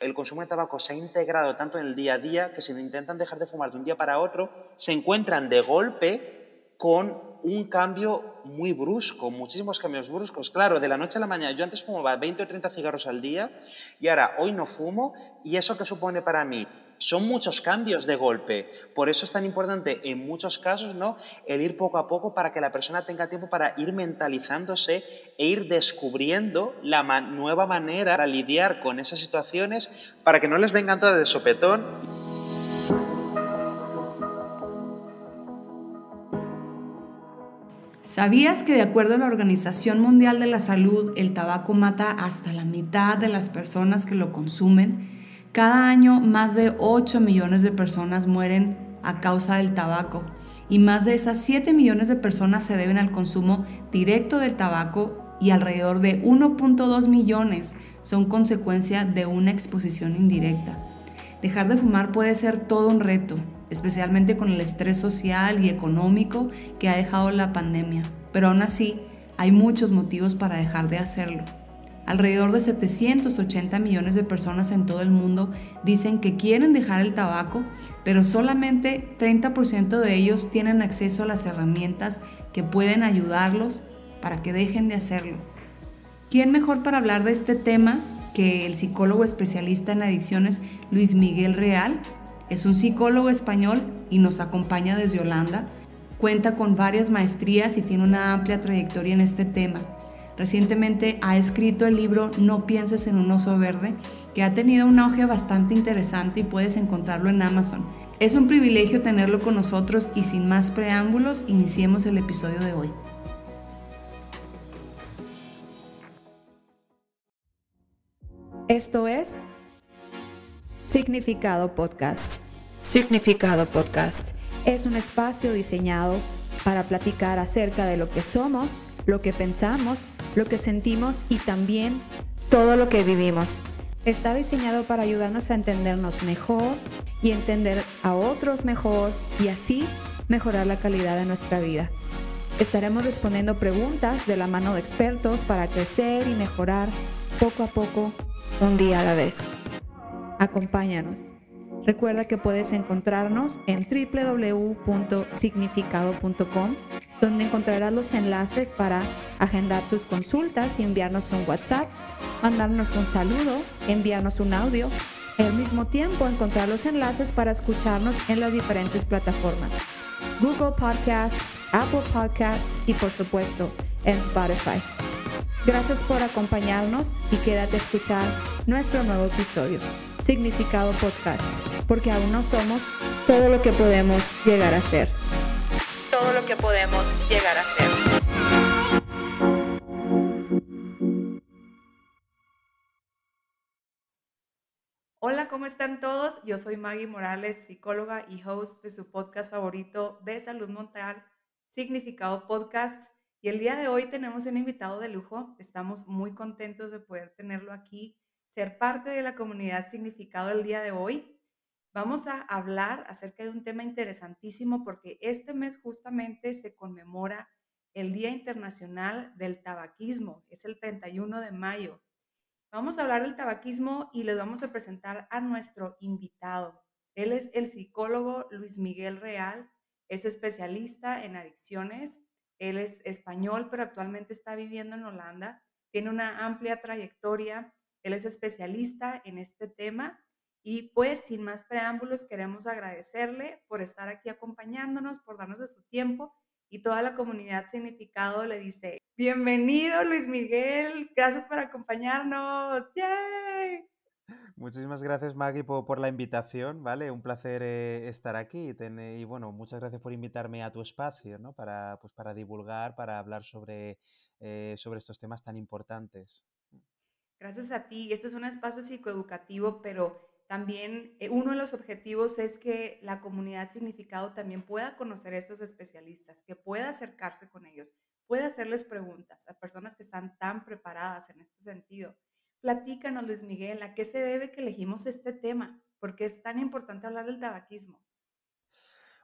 El consumo de tabaco se ha integrado tanto en el día a día que si intentan dejar de fumar de un día para otro, se encuentran de golpe con un cambio muy brusco, muchísimos cambios bruscos. Claro, de la noche a la mañana, yo antes fumaba 20 o 30 cigarros al día y ahora hoy no fumo y eso que supone para mí son muchos cambios de golpe. Por eso es tan importante en muchos casos ¿no? el ir poco a poco para que la persona tenga tiempo para ir mentalizándose e ir descubriendo la nueva manera para lidiar con esas situaciones para que no les vengan todas de sopetón. ¿Sabías que de acuerdo a la Organización Mundial de la Salud, el tabaco mata hasta la mitad de las personas que lo consumen? Cada año más de 8 millones de personas mueren a causa del tabaco y más de esas 7 millones de personas se deben al consumo directo del tabaco y alrededor de 1.2 millones son consecuencia de una exposición indirecta. Dejar de fumar puede ser todo un reto, especialmente con el estrés social y económico que ha dejado la pandemia, pero aún así hay muchos motivos para dejar de hacerlo. Alrededor de 780 millones de personas en todo el mundo dicen que quieren dejar el tabaco, pero solamente 30% de ellos tienen acceso a las herramientas que pueden ayudarlos para que dejen de hacerlo. ¿Quién mejor para hablar de este tema que el psicólogo especialista en adicciones Luis Miguel Real? Es un psicólogo español y nos acompaña desde Holanda. Cuenta con varias maestrías y tiene una amplia trayectoria en este tema. Recientemente ha escrito el libro No pienses en un oso verde, que ha tenido un auge bastante interesante y puedes encontrarlo en Amazon. Es un privilegio tenerlo con nosotros y sin más preámbulos, iniciemos el episodio de hoy. Esto es Significado Podcast. Significado Podcast es un espacio diseñado para platicar acerca de lo que somos, lo que pensamos, lo que sentimos y también todo lo que vivimos. Está diseñado para ayudarnos a entendernos mejor y entender a otros mejor y así mejorar la calidad de nuestra vida. Estaremos respondiendo preguntas de la mano de expertos para crecer y mejorar poco a poco, un día a la vez. Acompáñanos. Recuerda que puedes encontrarnos en www.significado.com donde encontrarás los enlaces para agendar tus consultas y enviarnos un WhatsApp, mandarnos un saludo, enviarnos un audio. Al mismo tiempo encontrar los enlaces para escucharnos en las diferentes plataformas. Google Podcasts, Apple Podcasts y por supuesto en Spotify. Gracias por acompañarnos y quédate a escuchar nuestro nuevo episodio, Significado Podcast, porque aún no somos todo lo que podemos llegar a ser todo lo que podemos llegar a ser. Hola, ¿cómo están todos? Yo soy Maggie Morales, psicóloga y host de su podcast favorito de salud mental, Significado Podcast. Y el día de hoy tenemos un invitado de lujo. Estamos muy contentos de poder tenerlo aquí, ser parte de la comunidad Significado el día de hoy. Vamos a hablar acerca de un tema interesantísimo porque este mes justamente se conmemora el Día Internacional del Tabaquismo, es el 31 de mayo. Vamos a hablar del tabaquismo y les vamos a presentar a nuestro invitado. Él es el psicólogo Luis Miguel Real, es especialista en adicciones, él es español, pero actualmente está viviendo en Holanda, tiene una amplia trayectoria, él es especialista en este tema y pues sin más preámbulos, queremos agradecerle por estar aquí acompañándonos, por darnos de su tiempo y toda la comunidad significado le dice, bienvenido Luis Miguel, gracias por acompañarnos. ¡Yay! Muchísimas gracias Maggie por, la invitación, ¿vale? Un placer eh, estar aquí y bueno, muchas gracias por invitarme a tu espacio, ¿no? Para, pues, para divulgar, para hablar sobre, eh, sobre estos temas tan importantes. Gracias a ti. Este es un espacio psicoeducativo, pero también eh, uno de los objetivos es que la comunidad significado también pueda conocer a estos especialistas, que pueda acercarse con ellos, pueda hacerles preguntas a personas que están tan preparadas en este sentido. Platícanos, Luis Miguel, ¿a qué se debe que elegimos este tema? ¿Por qué es tan importante hablar del tabaquismo?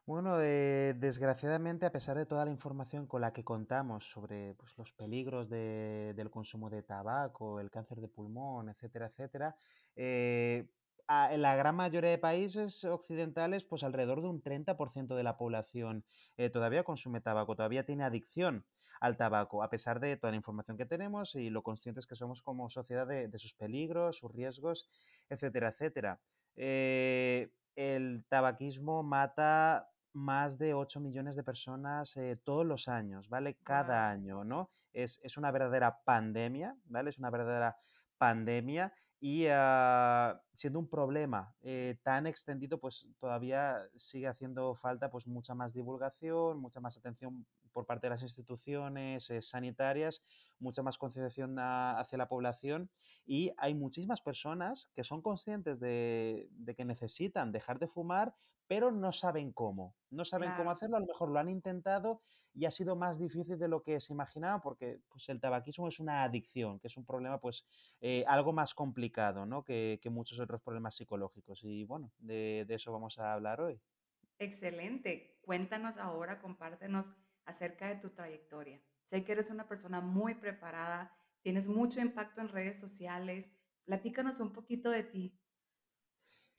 Bueno, eh, desgraciadamente, a pesar de toda la información con la que contamos sobre pues, los peligros de- del consumo de tabaco, el cáncer de pulmón, etcétera, etcétera, eh, a- en la gran mayoría de países occidentales, pues alrededor de un 30% de la población eh, todavía consume tabaco, todavía tiene adicción al tabaco, a pesar de toda la información que tenemos y lo conscientes que somos como sociedad de, de sus peligros, sus riesgos, etcétera, etcétera. Eh, el tabaquismo mata más de 8 millones de personas eh, todos los años, ¿vale? Cada año, ¿no? Es, es una verdadera pandemia, ¿vale? Es una verdadera pandemia y ah, siendo un problema eh, tan extendido, pues todavía sigue haciendo falta pues mucha más divulgación, mucha más atención por parte de las instituciones eh, sanitarias, mucha más concienciación a- hacia la población y hay muchísimas personas que son conscientes de, de que necesitan dejar de fumar, pero no saben cómo. No saben cómo hacerlo, a lo mejor lo han intentado y ha sido más difícil de lo que se imaginaba porque pues, el tabaquismo es una adicción, que es un problema pues eh, algo más complicado ¿no? que, que muchos otros problemas psicológicos. Y bueno, de, de eso vamos a hablar hoy. Excelente. Cuéntanos ahora, compártenos acerca de tu trayectoria. Sé que eres una persona muy preparada, tienes mucho impacto en redes sociales. Platícanos un poquito de ti.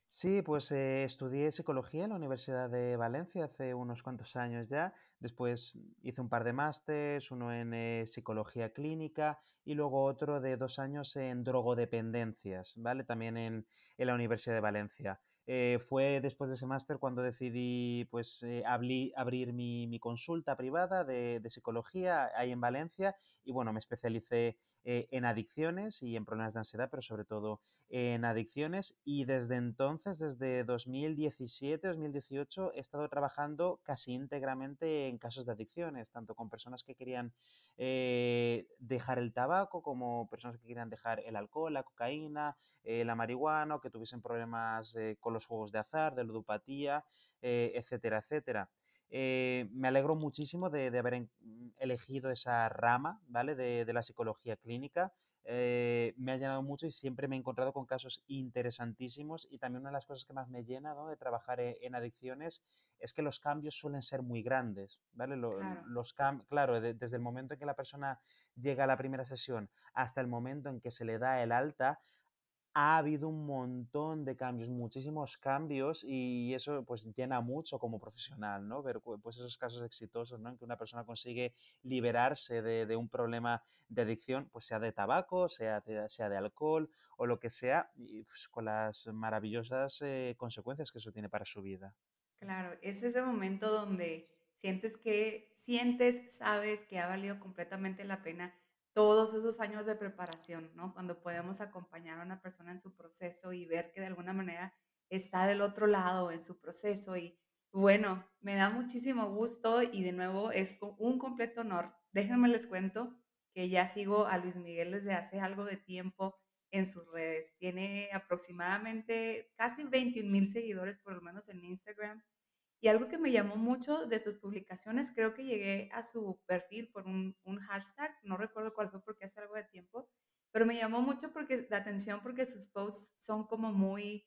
Sí, pues eh, estudié psicología en la Universidad de Valencia hace unos cuantos años ya. Después hice un par de másters, uno en eh, psicología clínica y luego otro de dos años en drogodependencias, ¿vale? También en, en la Universidad de Valencia. Eh, fue después de ese máster cuando decidí pues eh, abrir mi, mi consulta privada de, de psicología ahí en Valencia y bueno, me especialicé eh, en adicciones y en problemas de ansiedad, pero sobre todo en adicciones y desde entonces, desde 2017-2018, he estado trabajando casi íntegramente en casos de adicciones, tanto con personas que querían eh, dejar el tabaco como personas que querían dejar el alcohol, la cocaína, eh, la marihuana, que tuviesen problemas eh, con los juegos de azar, de ludopatía, etcétera, etcétera. Eh, me alegro muchísimo de, de haber en- elegido esa rama, ¿vale? De, de la psicología clínica eh, me ha llenado mucho y siempre me he encontrado con casos interesantísimos y también una de las cosas que más me llena, ¿no? de trabajar e- en adicciones es que los cambios suelen ser muy grandes, ¿vale? Lo- Claro. los cam- claro, de- desde el momento en que la persona llega a la primera sesión hasta el momento en que se le da el alta, ha habido un montón de cambios, muchísimos cambios y eso pues llena mucho como profesional, ¿no? Ver pues esos casos exitosos, ¿no? En que una persona consigue liberarse de, de un problema de adicción, pues sea de tabaco, sea de, sea de alcohol o lo que sea, y pues, con las maravillosas eh, consecuencias que eso tiene para su vida. Claro, es ese momento donde sientes que sientes, sabes que ha valido completamente la pena todos esos años de preparación, ¿no? Cuando podemos acompañar a una persona en su proceso y ver que de alguna manera está del otro lado en su proceso y bueno, me da muchísimo gusto y de nuevo es un completo honor. Déjenme les cuento que ya sigo a Luis Miguel desde hace algo de tiempo en sus redes. Tiene aproximadamente casi 21 mil seguidores, por lo menos en Instagram y algo que me llamó mucho de sus publicaciones, creo que llegué a su perfil por un, un hashtag, no recuerdo cuál fue porque hace algo de tiempo, pero me llamó mucho porque, la atención porque sus posts son como muy,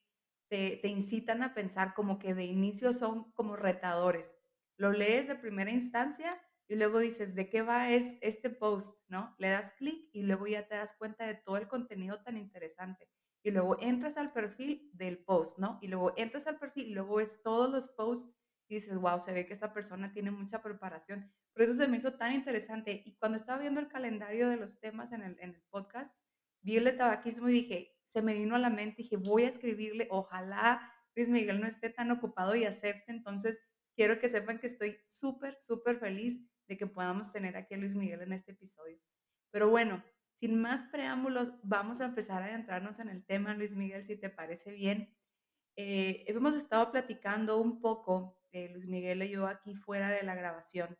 te, te incitan a pensar como que de inicio son como retadores. Lo lees de primera instancia y luego dices, ¿de qué va es, este post? ¿No? Le das clic y luego ya te das cuenta de todo el contenido tan interesante. Y luego entras al perfil del post, ¿no? Y luego entras al perfil y luego ves todos los posts y dices, wow, se ve que esta persona tiene mucha preparación. Por eso se me hizo tan interesante. Y cuando estaba viendo el calendario de los temas en el, en el podcast, vi el de tabaquismo y dije, se me vino a la mente, dije, voy a escribirle, ojalá Luis Miguel no esté tan ocupado y acepte. Entonces, quiero que sepan que estoy súper, súper feliz de que podamos tener aquí a Luis Miguel en este episodio. Pero bueno, sin más preámbulos, vamos a empezar a adentrarnos en el tema, Luis Miguel, si te parece bien. Eh, hemos estado platicando un poco, eh, Luis Miguel y yo aquí fuera de la grabación,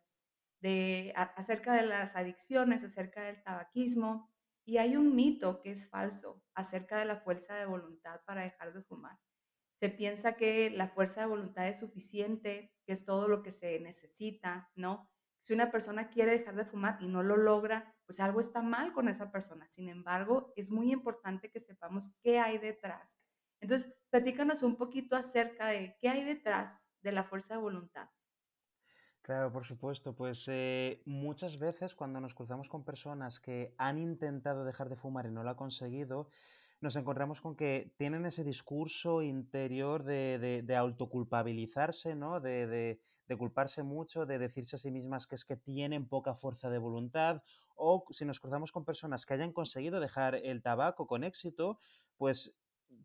de, acerca de las adicciones, acerca del tabaquismo, y hay un mito que es falso acerca de la fuerza de voluntad para dejar de fumar. Se piensa que la fuerza de voluntad es suficiente, que es todo lo que se necesita, ¿no? Si una persona quiere dejar de fumar y no lo logra, pues algo está mal con esa persona. Sin embargo, es muy importante que sepamos qué hay detrás entonces, platícanos un poquito acerca de qué hay detrás de la fuerza de voluntad. Claro, por supuesto. Pues eh, muchas veces cuando nos cruzamos con personas que han intentado dejar de fumar y no lo han conseguido, nos encontramos con que tienen ese discurso interior de, de- de autoculpabilizarse, ¿no? De, de- de culparse mucho, de decirse a sí mismas que es que tienen poca fuerza de voluntad. O si nos cruzamos con personas que hayan conseguido dejar el tabaco con éxito, pues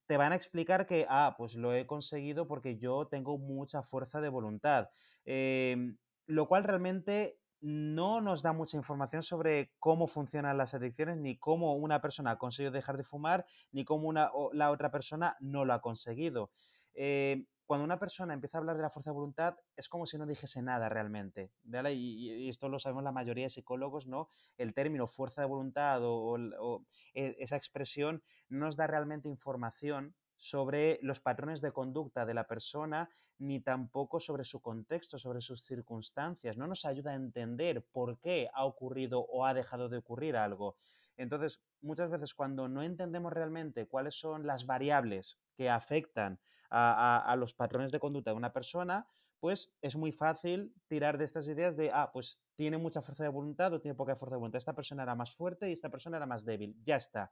te van a explicar que, ah, pues lo he conseguido porque yo tengo mucha fuerza de voluntad. Em, lo cual realmente no nos da mucha información sobre cómo funcionan las adicciones, ni cómo una persona ha conseguido dejar de fumar, ni cómo una, la otra persona no lo ha conseguido. Eh, cuando una persona empieza a hablar de la fuerza de voluntad, es como si no dijese nada realmente. Y, esto lo sabemos la mayoría de psicólogos, ¿no? El término fuerza de voluntad o e, esa expresión no nos da realmente información sobre los patrones de conducta de la persona, ni tampoco sobre su contexto, sobre sus circunstancias. No nos ayuda a entender por qué ha ocurrido o ha dejado de ocurrir algo. Entonces, muchas veces cuando no entendemos realmente cuáles son las variables que afectan a, los patrones de conducta de una persona, pues es muy fácil tirar de estas ideas de, ah, pues tiene mucha fuerza de voluntad o tiene poca fuerza de voluntad. Esta persona era más fuerte y esta persona era más débil. Ya está.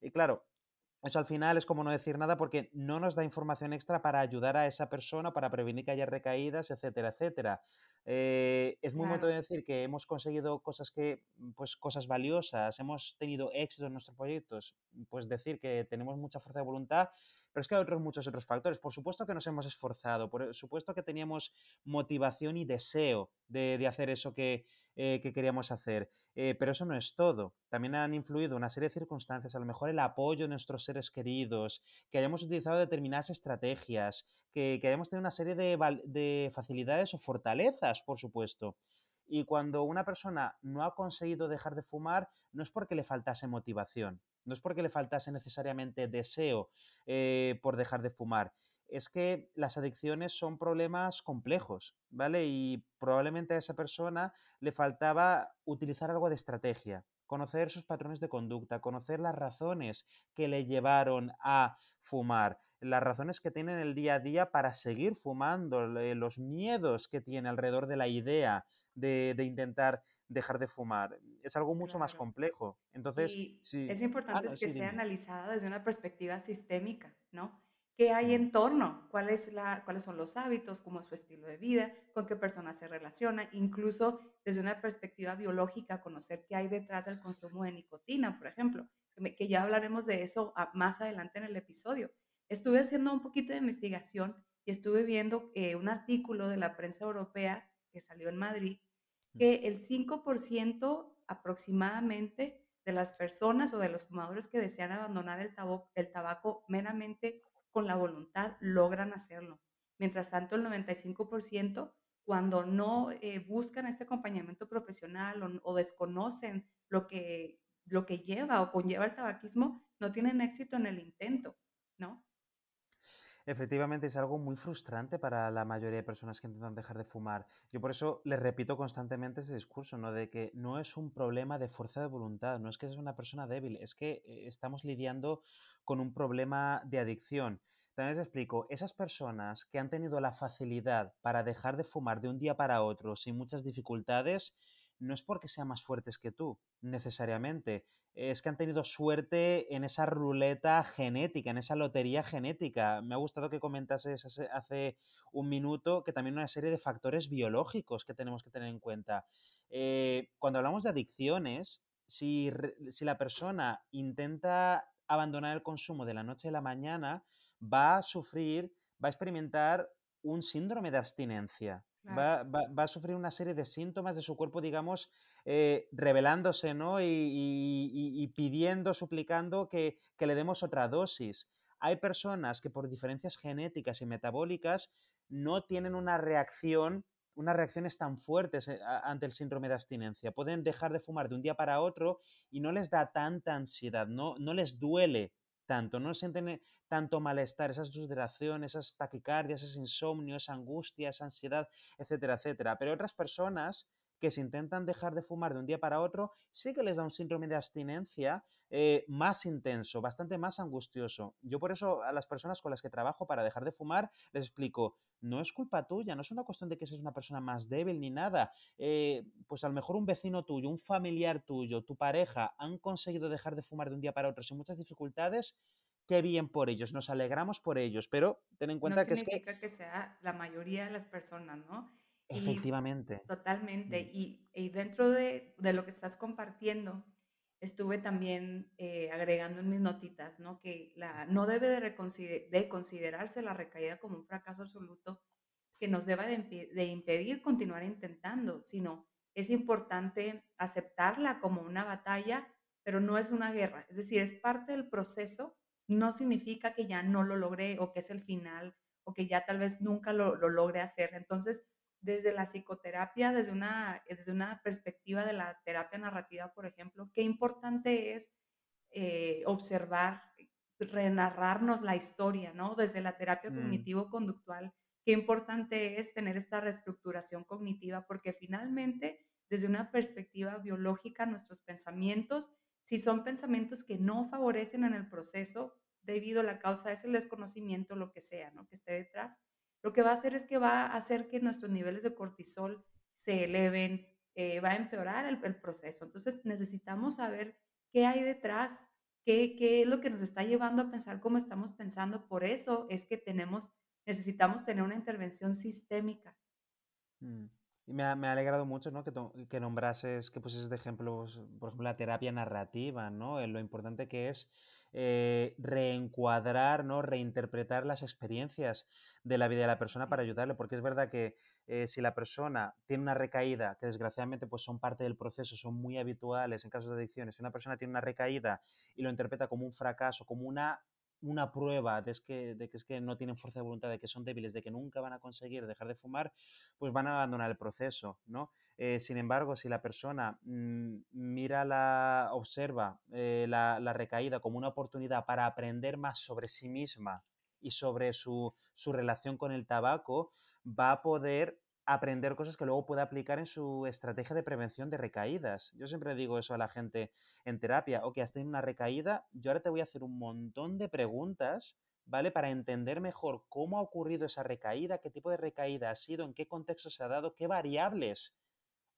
Y claro, eso al final es como no decir nada porque no nos da información extra para ayudar a esa persona, para prevenir que haya recaídas, etcétera, etcétera. Eh, es muy Claro, decir que hemos conseguido cosas que, pues cosas valiosas, hemos tenido éxito en nuestros proyectos, pues decir que tenemos mucha fuerza de voluntad, pero es que hay otros muchos otros factores. Por supuesto que nos hemos esforzado, por supuesto que teníamos motivación y deseo de, de hacer eso que, eh, que queríamos hacer. Eh, pero eso no es todo. También han influido una serie de circunstancias, a lo mejor el apoyo de nuestros seres queridos, que hayamos utilizado determinadas estrategias, que, que hayamos tenido una serie de, de facilidades o fortalezas, por supuesto. Y cuando una persona no ha conseguido dejar de fumar, no es porque le faltase motivación, no es porque le faltase necesariamente deseo eh, por dejar de fumar, es que las adicciones son problemas complejos, ¿vale? Y probablemente a esa persona le faltaba utilizar algo de estrategia, conocer sus patrones de conducta, conocer las razones que le llevaron a fumar, las razones que tiene en el día a día para seguir fumando, los miedos que tiene alrededor de la idea de, de intentar dejar de fumar. Es algo mucho más complejo. Entonces, sí. es Ah, importante no, que sí, sea dime. analizada desde una perspectiva sistémica, ¿no? ¿Qué hay en torno? ¿Cuál es la, cuáles son los hábitos? ¿Cómo es su estilo de vida? ¿Con qué personas se relaciona? Incluso desde una perspectiva biológica, conocer qué hay detrás del consumo de nicotina, por ejemplo, que, ya hablaremos de eso a- más adelante en el episodio. Estuve haciendo un poquito de investigación y estuve viendo eh, un artículo de la prensa europea que salió en Madrid que el 5% aproximadamente de las personas o de los fumadores que desean abandonar el tabaco, el tabaco meramente con la voluntad logran hacerlo. Mientras tanto, el 95% cuando no eh, buscan este acompañamiento profesional o, o desconocen lo que, lo que lleva o conlleva el tabaquismo, no tienen éxito en el intento, ¿no? Efectivamente, es algo muy frustrante para la mayoría de personas que intentan dejar de fumar. Yo por eso les repito constantemente ese discurso, ¿no? De que no es un problema de fuerza de voluntad, no es que seas una persona débil, es que eh, estamos lidiando con un problema de adicción. También les explico, esas personas que han tenido la facilidad para dejar de fumar de un día para otro sin muchas dificultades, no es porque sean más fuertes que tú, necesariamente es que han tenido suerte en esa ruleta genética, en esa lotería genética. Me ha gustado que comentases hace, un minuto que también una serie de factores biológicos que tenemos que tener en cuenta. Eh, cuando hablamos de adicciones, si, si la persona intenta abandonar el consumo de la noche a la mañana, va a sufrir, va a experimentar un síndrome de abstinencia. Claro, Va, va, va, a sufrir una serie de síntomas de su cuerpo, digamos, eh, revelándose ¿no? y, y, y, pidiendo, suplicando que, que, le demos otra dosis. Hay personas que por diferencias genéticas y metabólicas no tienen una reacción, unas reacciones tan fuertes eh, ante el síndrome de abstinencia. Pueden dejar de fumar de un día para otro y no les da tanta ansiedad, no, no les duele tanto, no sienten tanto malestar, esas sudoraciones, esas taquicardias, ese insomnio, esa angustia, esa ansiedad, etcétera, etcétera. Pero otras personas que se intentan dejar de fumar de un día para otro, sí que les da un síndrome de abstinencia eh, más intenso, bastante más angustioso. Yo por eso a las personas con las que trabajo para dejar de fumar les explico, no es culpa tuya, no es una cuestión de que seas una persona más débil ni nada. Eh, pues a lo mejor un vecino tuyo, un familiar tuyo, tu pareja han conseguido dejar de fumar de un día para otro sin muchas dificultades qué bien por ellos, nos alegramos por ellos, pero ten en cuenta que es que... que sea la mayoría de las personas, ¿no? Efectivamente. totalmente. Mm. Y, dentro de, lo que estás compartiendo, estuve también eh, agregando en mis notitas, ¿no? Que la, no debe de, de, considerarse la recaída como un fracaso absoluto que nos deba de, de impedir continuar intentando, sino es importante aceptarla como una batalla, pero no es una guerra. Es decir, es parte del proceso no significa que ya no lo logré o que es el final o que ya tal vez nunca lo, lo logre hacer. Entonces, desde la psicoterapia, desde una, desde una perspectiva de la terapia narrativa, por ejemplo, qué importante es eh, observar, renarrarnos la historia, ¿no? Desde la terapia mm. cognitivo-conductual, qué importante es tener esta reestructuración cognitiva, porque finalmente, desde una perspectiva biológica, nuestros pensamientos si son pensamientos que no favorecen en el proceso, debido a la causa es el desconocimiento, lo que sea, ¿no? Que esté detrás, lo que va a hacer es que va a hacer que nuestros niveles de cortisol se eleven, eh, va a empeorar el, proceso. Entonces necesitamos saber qué hay detrás, qué, qué es lo que nos está llevando a pensar cómo estamos pensando. Por eso es que tenemos, necesitamos tener una intervención sistémica. Mm. Y me ha, alegrado mucho, ¿no? Que, que nombrases, que pusieses de ejemplos, por ejemplo, la terapia narrativa, ¿no? Eh, lo importante que es eh, reencuadrar, ¿no? Reinterpretar las experiencias de la vida de la persona para ayudarle, porque es verdad que eh, si la persona tiene una recaída, que desgraciadamente pues son parte del proceso, son muy habituales en casos de adicciones, si una persona tiene una recaída y lo interpreta como un fracaso, como una una prueba de, que, de que es que no tienen fuerza de voluntad, de que son débiles, de que nunca van a conseguir dejar de fumar, pues van a abandonar el proceso, ¿no? Eh, sin embargo, si la persona mm, mira la, observa eh, la, recaída como una oportunidad para aprender más sobre sí misma y sobre su, su relación con el tabaco, va a poder aprender cosas que luego puede aplicar en su estrategia de prevención de recaídas. Yo siempre digo eso a la gente en terapia, ok, has tenido una recaída, yo ahora te voy a hacer un montón de preguntas, ¿vale? Para entender mejor cómo ha ocurrido esa recaída, qué tipo de recaída ha sido, en qué contexto se ha dado, qué variables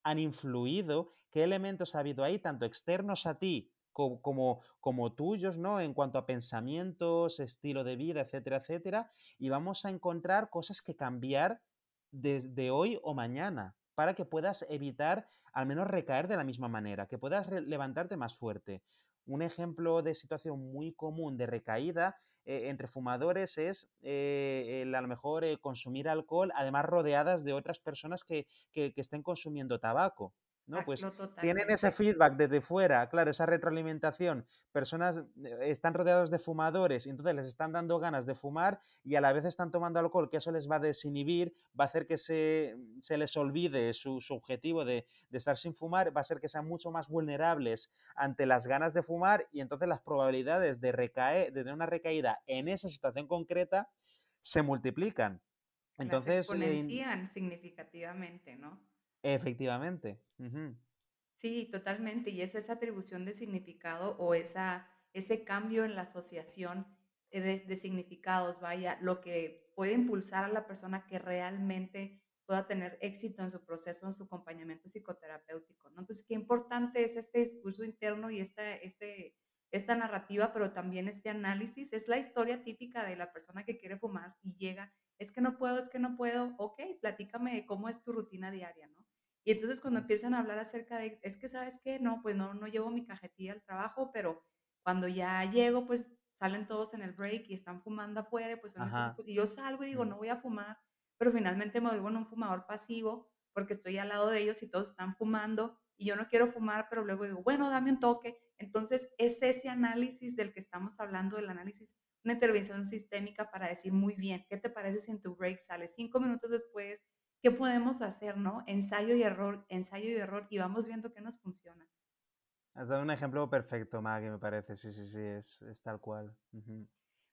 han influido, qué elementos ha habido ahí, tanto externos a ti como, como, tuyos, ¿no? En cuanto a pensamientos, estilo de vida, etcétera, etcétera, y vamos a encontrar cosas que cambiar desde hoy o mañana para que puedas evitar al menos recaer de la misma manera, que puedas levantarte más fuerte. Un ejemplo de situación muy común de recaída eh, entre fumadores es eh, a lo mejor eh, consumir alcohol, además rodeadas de otras personas que, que estén consumiendo tabaco. ¿No? Pues tienen ese feedback desde fuera, claro, esa retroalimentación. Personas eh, están rodeados de fumadores y entonces les están dando ganas de fumar y a la vez están tomando alcohol, que eso les va a desinhibir, va a hacer que se, se les olvide su, objetivo de, de, estar sin fumar, va a hacer que sean mucho más vulnerables ante las ganas de fumar y entonces las probabilidades de recaer, de tener una recaída en esa situación concreta se multiplican. Entonces, las exponencian significativamente, ¿no? Efectivamente. Sí, totalmente. Y es esa atribución de significado o esa, ese cambio en la asociación de, significados, vaya, lo que puede impulsar a la persona que realmente pueda tener éxito en su proceso, en su acompañamiento psicoterapéutico, ¿no? Entonces, qué importante es este discurso interno y esta, este, esta narrativa, pero también este análisis. Es la historia típica de la persona que quiere fumar y llega, es que no puedo, es que no puedo, ok, platícame de cómo es tu rutina diaria, ¿no? Y entonces cuando empiezan a hablar acerca de, es que sabes qué, no, pues no, no llevo mi cajetilla al trabajo, pero cuando ya llego, pues salen todos en el break y están fumando afuera, pues y yo salgo y digo, no voy a fumar, pero finalmente me vuelvo en un fumador pasivo porque estoy al lado de ellos y todos están fumando y yo no quiero fumar, pero luego digo, bueno, dame un toque. Entonces es ese análisis del que estamos hablando, el análisis, una intervención sistémica para decir, muy bien, ¿qué te parece si en tu break sales cinco minutos después? ¿Qué podemos hacer, no? Ensayo y error, ensayo y error, y vamos viendo qué nos funciona. Has dado un ejemplo perfecto, Maggie, me parece. Sí, sí, sí, es, tal cual.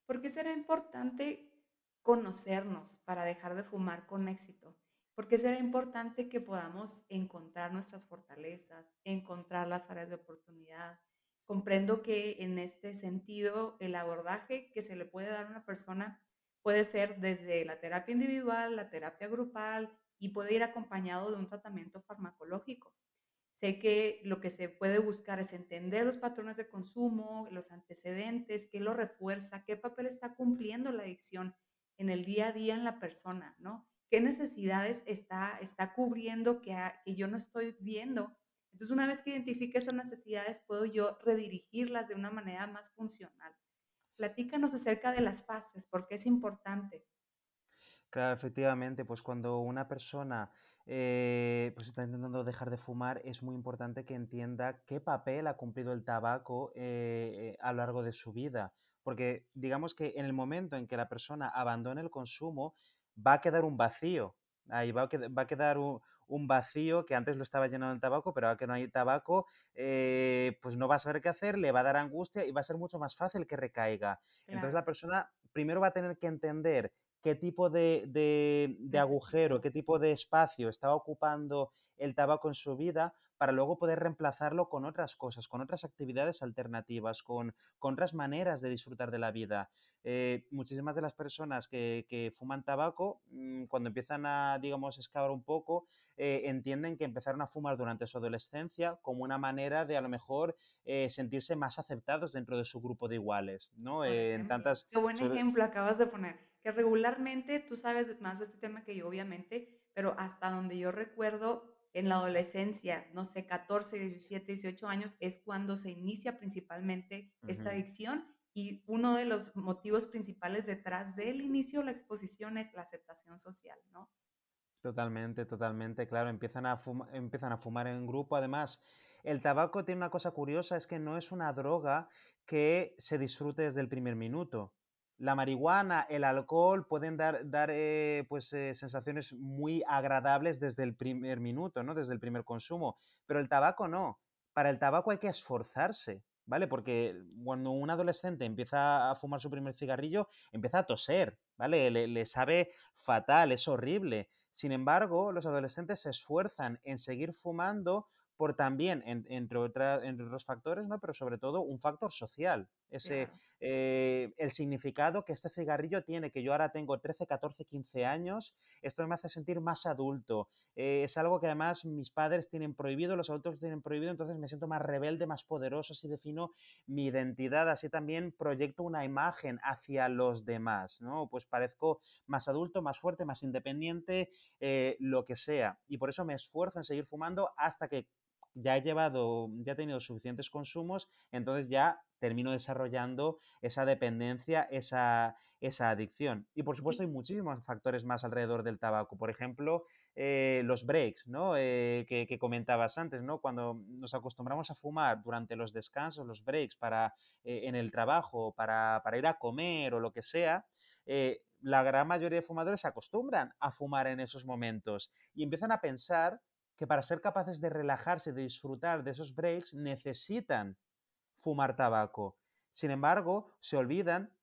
¿Por qué será importante conocernos para dejar de fumar con éxito? Porque será importante que podamos encontrar nuestras fortalezas, encontrar las áreas de oportunidad. Comprendo que en este sentido el abordaje que se le puede dar a una persona puede ser desde la terapia individual, la terapia grupal y puede ir acompañado de un tratamiento farmacológico. Sé que lo que se puede buscar es entender los patrones de consumo, los antecedentes, qué lo refuerza, qué papel está cumpliendo la adicción en el día a día en la persona, ¿no? ¿Qué necesidades está, está cubriendo que, que yo no estoy viendo? Entonces, una vez que identifique esas necesidades, puedo yo redirigirlas de una manera más funcional. Platícanos acerca de las fases, porque es importante. Claro, efectivamente, pues cuando una persona eh, pues está intentando dejar de fumar, es muy importante que entienda qué papel ha cumplido el tabaco eh, a lo largo de su vida. Porque digamos que en el momento en que la persona abandone el consumo, va a quedar un vacío. Ahí va a, va a quedar un, vacío que antes lo estaba llenando el tabaco, pero ahora que no hay tabaco, eh, pues no va a saber qué hacer, le va a dar angustia y va a ser mucho más fácil que recaiga. Entonces la persona primero va a tener que entender qué tipo de, de, agujero, qué tipo de espacio estaba ocupando el tabaco en su vida para luego poder reemplazarlo con otras cosas, con otras actividades alternativas, con, con otras maneras de disfrutar de la vida. Eh, muchísimas de las personas que, que fuman tabaco, mm, cuando empiezan a, digamos, excavar un poco, eh, entienden que empezaron a fumar durante su adolescencia como una manera de a lo mejor eh, sentirse más aceptados dentro de su grupo de iguales, ¿no? en tantas... Qué buen ejemplo acabas de poner que regularmente, tú sabes más de este tema que yo obviamente, pero hasta donde yo recuerdo, en la adolescencia, no sé, 14, 17, 18 años, es cuando se inicia principalmente esta adicción y uno de los motivos principales detrás del inicio la exposición es la aceptación social, ¿no? Totalmente, totalmente, claro, empiezan a, empiezan a fumar en grupo. Además, el tabaco tiene una cosa curiosa, es que no es una droga que se disfrute desde el primer minuto la marihuana, el alcohol pueden dar, dar eh, pues, eh, sensaciones muy agradables desde el primer minuto, ¿no? Desde el primer consumo. Pero el tabaco no. Para el tabaco hay que esforzarse, ¿vale? Porque cuando un adolescente empieza a fumar su primer cigarrillo, empieza a toser, ¿vale? Le, sabe fatal, es horrible. Sin embargo, los adolescentes se esfuerzan en seguir fumando por también, entre, entre otros factores, ¿no? pero sobre todo un factor social. Ese, eh, el significado que este cigarrillo tiene, que yo ahora tengo 13, 14, 15 años, esto me hace sentir más adulto. Eh, es algo que además mis padres tienen prohibido, los adultos tienen prohibido, entonces me siento más rebelde, más poderoso, así defino mi identidad, así también proyecto una imagen hacia los demás, ¿no? Pues parezco más adulto, más fuerte, más independiente, eh, lo que sea. Y por eso me esfuerzo en seguir fumando hasta que ya he llevado, ya he tenido suficientes consumos, entonces ya termino desarrollando esa dependencia, esa, esa adicción. Y por supuesto hay muchísimos factores más alrededor del tabaco. Por ejemplo, eh, los breaks, ¿no? Eh, que, comentabas antes, ¿no? Cuando nos acostumbramos a fumar durante los descansos, los breaks para, eh, en el trabajo, para, para, ir a comer o lo que sea, la gran mayoría de fumadores se acostumbran a fumar en esos momentos y empiezan a pensar que para ser capaces de relajarse, de disfrutar de esos breaks, necesitan fumar tabaco. Sin embargo, se olvidan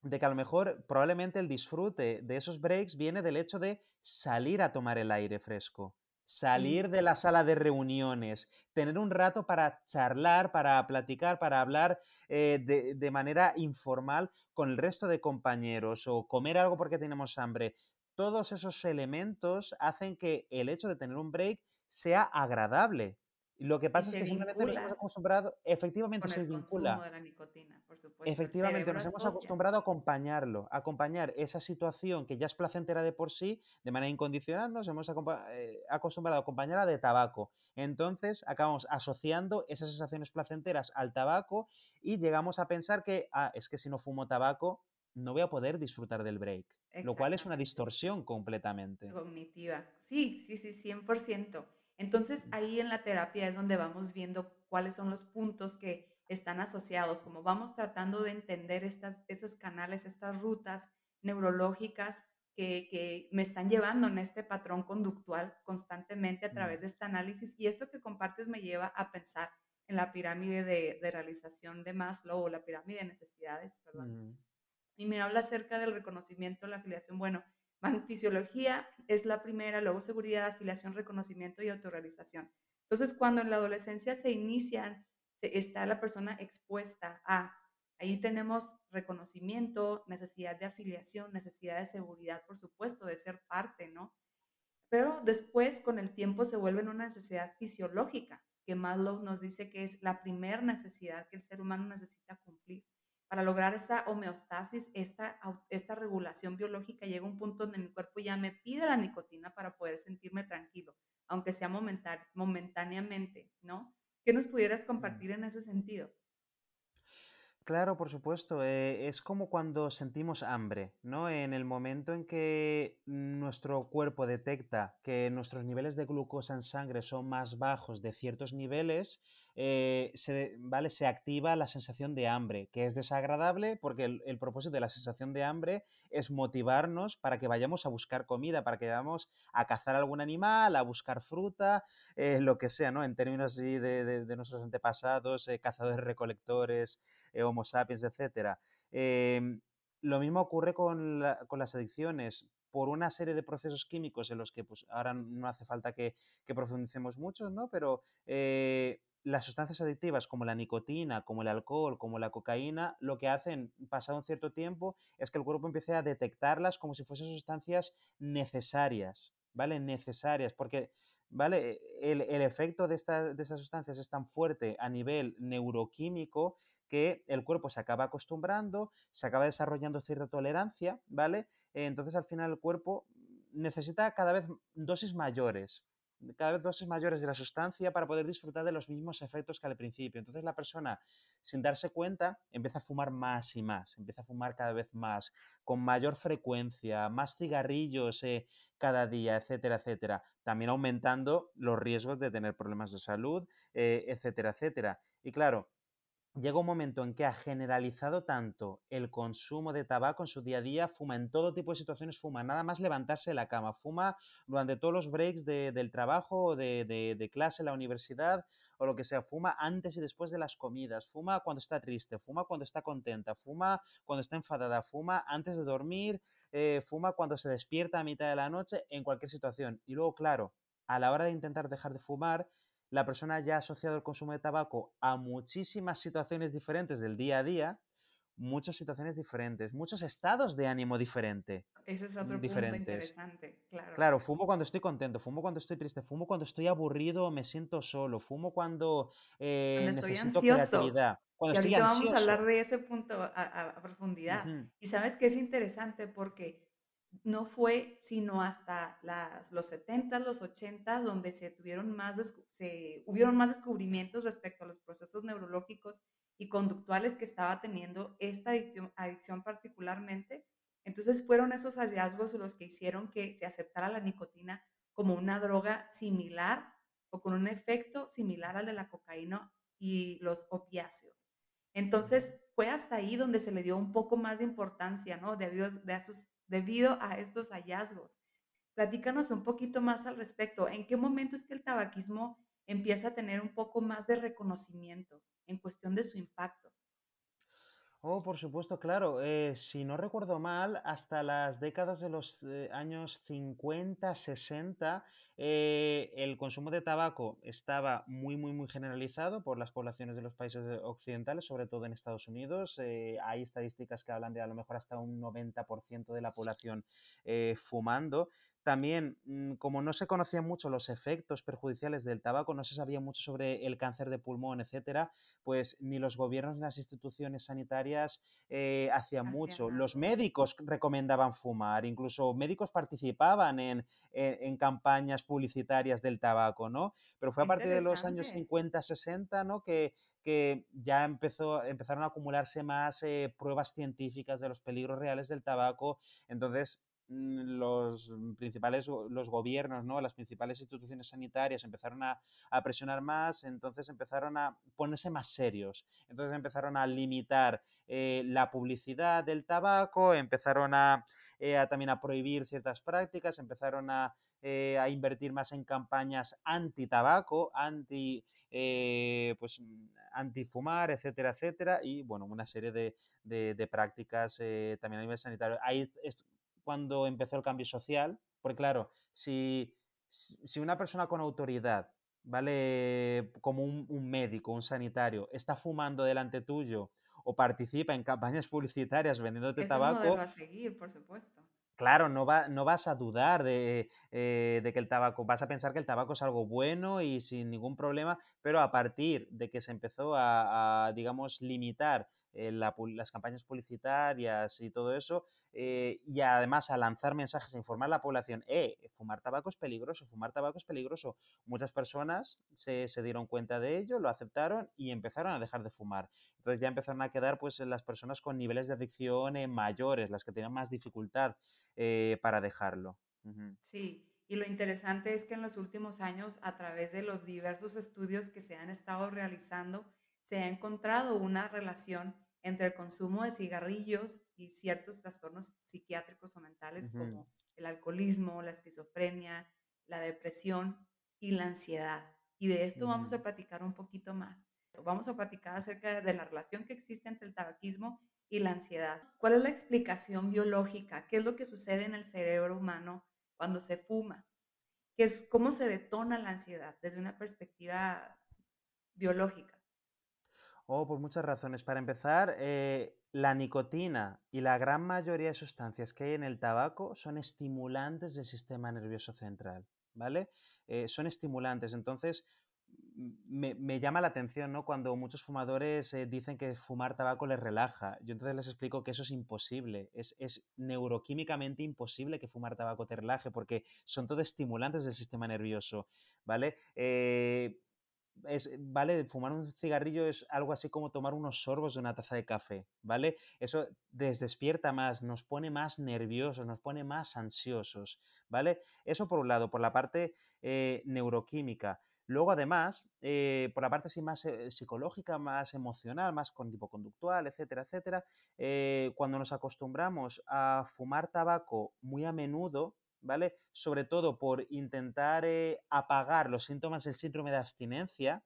de que a lo mejor probablemente el disfrute de esos breaks viene del hecho de salir a tomar el aire fresco, salir de la sala de reuniones, tener un rato para charlar, para platicar, para hablar eh, de, de, manera informal con el resto de compañeros o comer algo porque tenemos hambre. Todos esos elementos hacen que el hecho de tener un break sea agradable. Lo que pasa es que simplemente nos hemos acostumbrado, efectivamente se vincula. De la nicotina, por supuesto. Efectivamente, nos hemos acostumbrado a acompañarlo, a acompañar esa situación que ya es placentera de por sí, de manera incondicional, nos hemos eh, acostumbrado a acompañarla de tabaco. Entonces, acabamos asociando esas sensaciones placenteras al tabaco y llegamos a pensar que, ah, es que si no fumo tabaco, no voy a poder disfrutar del break, lo cual es una distorsión completamente. Cognitiva. Sí, sí, sí, 100%. Entonces ahí en la terapia es donde vamos viendo cuáles son los puntos que están asociados, como vamos tratando de entender estas, esos canales, estas rutas neurológicas que, que, me están llevando en este patrón conductual constantemente a través de este análisis. Y esto que compartes me lleva a pensar en la pirámide de, de realización de Maslow o la pirámide de necesidades, perdón y me habla acerca del reconocimiento, la afiliación. Bueno, Fisiología es la primera, luego seguridad, afiliación, reconocimiento y autorrealización. Entonces, cuando en la adolescencia se inician, está la persona expuesta a, ahí tenemos reconocimiento, necesidad de afiliación, necesidad de seguridad, por supuesto, de ser parte, ¿no? Pero después, con el tiempo, se vuelve una necesidad fisiológica, que Maslow nos dice que es la primera necesidad que el ser humano necesita cumplir. Para lograr esta homeostasis, esta, esta regulación biológica, llega un punto donde mi cuerpo ya me pide la nicotina para poder sentirme tranquilo, aunque sea momentáneamente, ¿no? ¿Qué nos pudieras mm. compartir en ese sentido? Claro, por supuesto. Eh, es como cuando sentimos hambre, ¿no? En el momento en que nuestro cuerpo detecta que nuestros niveles de glucosa en sangre son más bajos de ciertos niveles, eh, se, ¿vale? se activa la sensación de hambre, que es desagradable porque el, propósito de la sensación de hambre es motivarnos para que vayamos a buscar comida, para que vayamos a cazar algún animal, a buscar fruta, eh, lo que sea, ¿no? En términos de, nuestros antepasados, eh, cazadores, recolectores, homo sapiens, etc. Em, lo mismo ocurre con, las adicciones por una serie de procesos químicos en los que pues, ahora no hace falta que, que profundicemos mucho, ¿no? Pero las sustancias adictivas como la nicotina, como el alcohol, como la cocaína, lo que hacen pasado un cierto tiempo es que el cuerpo empiece a detectarlas como si fuesen sustancias necesarias, ¿vale? Necesarias, porque, ¿vale? El, efecto de, de estas sustancias es tan fuerte a nivel neuroquímico que el cuerpo se acaba acostumbrando, se acaba desarrollando cierta tolerancia, ¿vale? Entonces al final el cuerpo necesita cada vez dosis mayores cada vez dosis mayores de la sustancia para poder disfrutar de los mismos efectos que al principio. Entonces la persona, sin darse cuenta, empieza a fumar más y más, empieza a fumar cada vez más, con mayor frecuencia, más cigarrillos eh, cada día, etcétera, etcétera. También aumentando los riesgos de tener problemas de salud, eh, etcétera, etcétera. Y claro, llega un momento en que ha generalizado tanto el consumo de tabaco en su día a día, fuma en todo tipo de situaciones, fuma nada más levantarse de la cama, fuma durante todos los breaks del trabajo o de, de, clase la universidad o lo que sea, fuma antes y después de las comidas, fuma cuando está triste, fuma cuando está contenta, fuma cuando está enfadada, fuma antes de dormir, eh, fuma cuando se despierta a mitad de la noche, en cualquier situación. Y luego, claro, a la hora de intentar dejar de fumar, la persona ya ha asociado el consumo de tabaco a muchísimas situaciones diferentes del día a día, muchas situaciones diferentes, muchos estados de ánimo diferente. Ese es otro punto interesante, claro. Claro, fumo cuando estoy contento, fumo cuando estoy triste, fumo cuando estoy aburrido, me siento solo, fumo cuando, eh, estoy ansioso. Cuando y ahorita vamos a hablar de ese punto a, profundidad. Y sabes que es interesante porque no fue sino hasta los 70, los 80, donde se tuvieron más, se, hubieron más descubrimientos respecto a los procesos neurológicos y conductuales que estaba teniendo esta adicción, particularmente. Entonces fueron esos hallazgos los que hicieron que se aceptara la nicotina como una droga similar o con un efecto similar al de la cocaína y los opiáceos. Entonces fue hasta ahí donde se le dio un poco más de importancia, ¿no? Debido de esos debido a estos hallazgos. Platícanos un poquito más al respecto. ¿En qué momento es que el tabaquismo empieza a tener un poco más de reconocimiento en cuestión de su impacto? Oh, por supuesto, claro. Eh, si no recuerdo mal, hasta las décadas de los eh, años 50, 60, eh, el consumo de tabaco estaba muy, muy, muy generalizado por las poblaciones de los países occidentales, sobre todo en Estados Unidos. hay estadísticas que hablan de a lo mejor hasta un 90% de la población fumando. También, mm, como no se conocían mucho los efectos perjudiciales del tabaco, no se sabía mucho sobre el cáncer de pulmón, etcétera, pues ni los gobiernos ni las instituciones sanitarias eh, hacían mucho. Los médicos recomendaban fumar, incluso médicos participaban en, campañas publicitarias del tabaco, ¿no? Pero fue a partir de los años 50, 60, ¿no? Que, que ya empezó, empezaron a acumularse más eh, pruebas científicas de los peligros reales del tabaco. Entonces, los principales los gobiernos, ¿no? las principales instituciones sanitarias empezaron a, presionar más, entonces empezaron a ponerse más serios, entonces empezaron a limitar eh, la publicidad del tabaco, empezaron eh, a, también a prohibir ciertas prácticas, empezaron a, eh, a invertir más en campañas anti-tabaco, anti, pues, anti-fumar, etcétera, etcétera, y bueno, una serie de, de, prácticas también a nivel sanitario. Ahí es cuando empezó el cambio social, porque claro, si, si una persona con autoridad, ¿vale? Como un, médico, un sanitario, está fumando delante tuyo o participa en campañas publicitarias vendiéndote tabaco. a seguir, por supuesto. Claro, no, va, no vas a dudar de, eh, de, que el tabaco, vas a pensar que el tabaco es algo bueno y sin ningún problema, pero a partir de que se empezó a digamos, limitar eh, las campañas publicitarias y todo eso, eh, y además a lanzar mensajes, a informar a la población, eh, fumar tabaco es peligroso, fumar tabaco es peligroso. Muchas personas se, dieron cuenta de ello, lo aceptaron y empezaron a dejar de fumar. Entonces ya empezaron a quedar pues las personas con niveles de adicción mayores, las que tenían más dificultad para dejarlo. Sí, y lo interesante es que en los últimos años, a través de los diversos estudios que se han estado realizando, se ha encontrado una relación entre el consumo de cigarrillos y ciertos trastornos psiquiátricos o mentales como el alcoholismo, la esquizofrenia, la depresión y la ansiedad. Y de esto vamos a platicar un poquito más. Vamos a platicar acerca de la relación que existe entre el tabaquismo y la ansiedad. ¿Cuál es la explicación biológica? ¿Qué es lo que sucede en el cerebro humano cuando se fuma? ¿Qué es cómo se detona la ansiedad desde una perspectiva biológica? Oh, por muchas razones. Para empezar, eh, la nicotina y la gran mayoría de sustancias que hay en el tabaco son estimulantes del sistema nervioso central, ¿vale? Eh, son estimulantes. Entonces, me, llama la atención, ¿no? Cuando muchos fumadores eh, dicen que fumar tabaco les relaja. Yo entonces les explico que eso es imposible. Es, es neuroquímicamente imposible que fumar tabaco te relaje porque son todo estimulantes del sistema nervioso, ¿vale? Es, ¿vale? Fumar un cigarrillo es algo así como tomar unos sorbos de una taza de café, ¿vale? Eso desdespierta más, nos pone más nerviosos, nos pone más ansiosos, ¿vale? Eso por un lado, por la parte eh, neuroquímica. Luego, además, eh, por la parte más eh, psicológica, más emocional, más con tipo conductual, etcétera, etcétera, cuando nos acostumbramos a fumar tabaco muy a menudo, ¿vale? Sobre todo por intentar eh, apagar los síntomas del síndrome de abstinencia,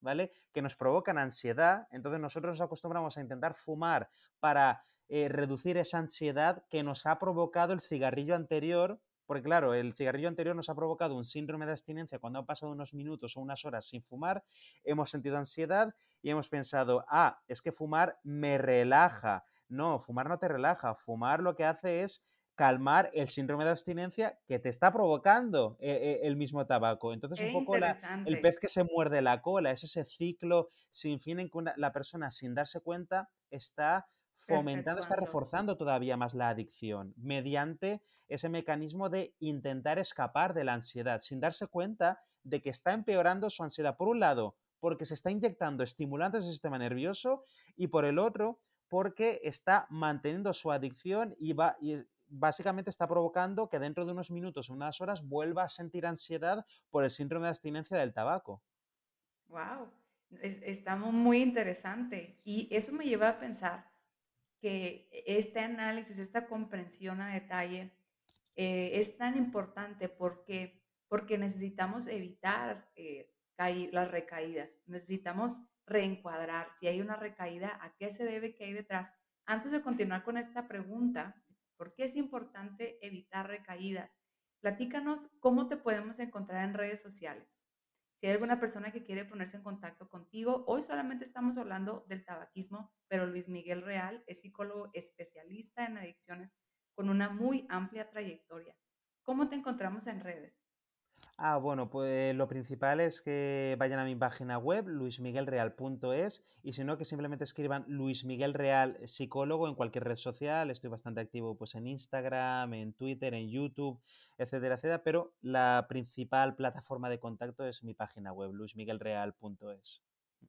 ¿vale? Que nos provocan ansiedad. Entonces nosotros nos acostumbramos a intentar fumar para eh, reducir esa ansiedad que nos ha provocado el cigarrillo anterior. Porque claro, el cigarrillo anterior nos ha provocado un síndrome de abstinencia cuando ha pasado unos minutos o unas horas sin fumar, hemos sentido ansiedad y hemos pensado, ah, es que fumar me relaja. No, fumar no te relaja, fumar lo que hace es calmar el síndrome de abstinencia que te está provocando eh, eh, el mismo tabaco. Entonces, un poco el pez que se muerde la cola, es ese ciclo sin fin en que la persona, sin darse cuenta, está fomentando, está reforzando todavía más la adicción mediante ese mecanismo de intentar escapar de la ansiedad, sin darse cuenta de que está empeorando su ansiedad. Por un lado, porque se está inyectando estimulantes del sistema nervioso y por el otro, porque está manteniendo su adicción y va, y básicamente está provocando que dentro de unos minutos unas horas vuelva a sentir ansiedad por el síndrome de abstinencia del tabaco. Wow, está muy interesante y eso me lleva a pensar que este análisis, esta comprensión a detalle eh, es tan importante porque, porque necesitamos evitar eh, las recaídas, necesitamos reencuadrar si hay una recaída, a qué se debe, qué hay detrás. Antes de continuar con esta pregunta, ¿Por qué es importante evitar recaídas? Platícanos cómo te podemos encontrar en redes sociales. Si hay alguna persona que quiere ponerse en contacto contigo, hoy solamente estamos hablando del tabaquismo, pero Luis Miguel Real es psicólogo especialista en adicciones con una muy amplia trayectoria. ¿Cómo te encontramos en redes? Ah, bueno, pues lo principal es que vayan a mi página web, luismiguelreal.es, y si no, que simplemente escriban Luis Miguel Real psicólogo en cualquier red social. Estoy bastante activo pues en Instagram, en Twitter, en YouTube, etcétera, etcétera, pero la principal plataforma de contacto es mi página web, luismiguelreal.es.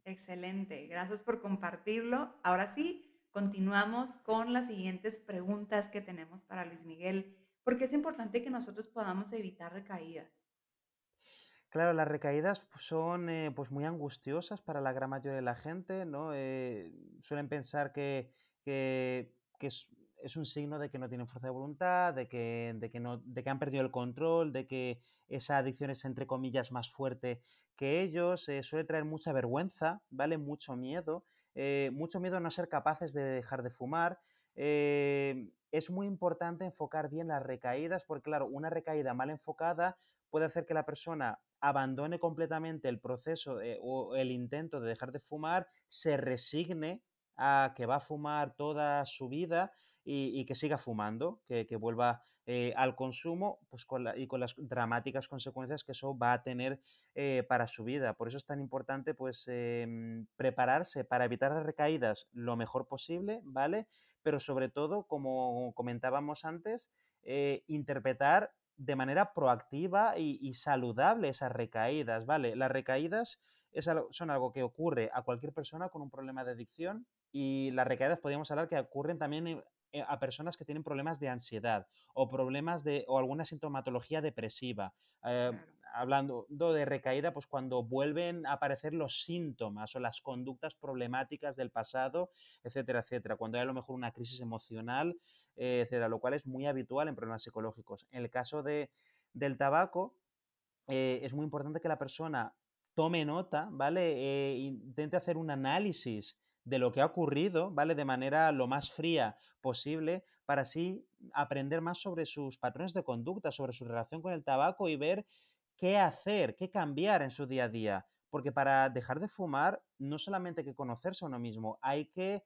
Excelente, gracias por compartirlo. Ahora sí, continuamos con las siguientes preguntas que tenemos para Luis Miguel, porque es importante que nosotros podamos evitar recaídas. Claro, las recaídas pues, son eh, pues muy angustiosas para la gran mayoría de la gente, ¿no? Eh, suelen pensar que, que, es, un signo de que no tienen fuerza de voluntad, de que, de que, no, de que han perdido el control, de que esa adicción es, entre comillas, más fuerte que ellos. Eh, suele traer mucha vergüenza, ¿vale? Mucho miedo. mucho miedo a no ser capaces de dejar de fumar. es muy importante enfocar bien las recaídas, porque claro, una recaída mal enfocada puede hacer que la persona abandone completamente el proceso eh, o el intento de dejar de fumar, se resigne a que va a fumar toda su vida y, que siga fumando, que, vuelva eh, al consumo pues con y con las dramáticas consecuencias que eso va a tener eh, para su vida. Por eso es tan importante pues em, prepararse para evitar las recaídas lo mejor posible, ¿vale? Pero sobre todo, como comentábamos antes, interpretar de manera proactiva y, saludable esas recaídas, ¿vale? Las recaídas son algo que ocurre a cualquier persona con un problema de adicción y las recaídas podríamos hablar que ocurren también eh, a personas que tienen problemas de ansiedad o problemas de o alguna sintomatología depresiva. Eh, hablando de recaída, pues cuando vuelven a aparecer los síntomas o las conductas problemáticas del pasado, etcétera, etcétera. Cuando hay a lo mejor una crisis emocional, eh, etcétera, lo cual es muy habitual en problemas psicológicos. En el caso de, del tabaco, es muy importante que la persona tome nota, ¿vale? intente hacer un análisis de lo que ha ocurrido, ¿vale? De manera lo más fría posible, para así aprender más sobre sus patrones de conducta, sobre su relación con el tabaco y ver qué hacer, qué cambiar en su día a día. Porque para dejar de fumar no solamente hay que conocerse a uno mismo, hay que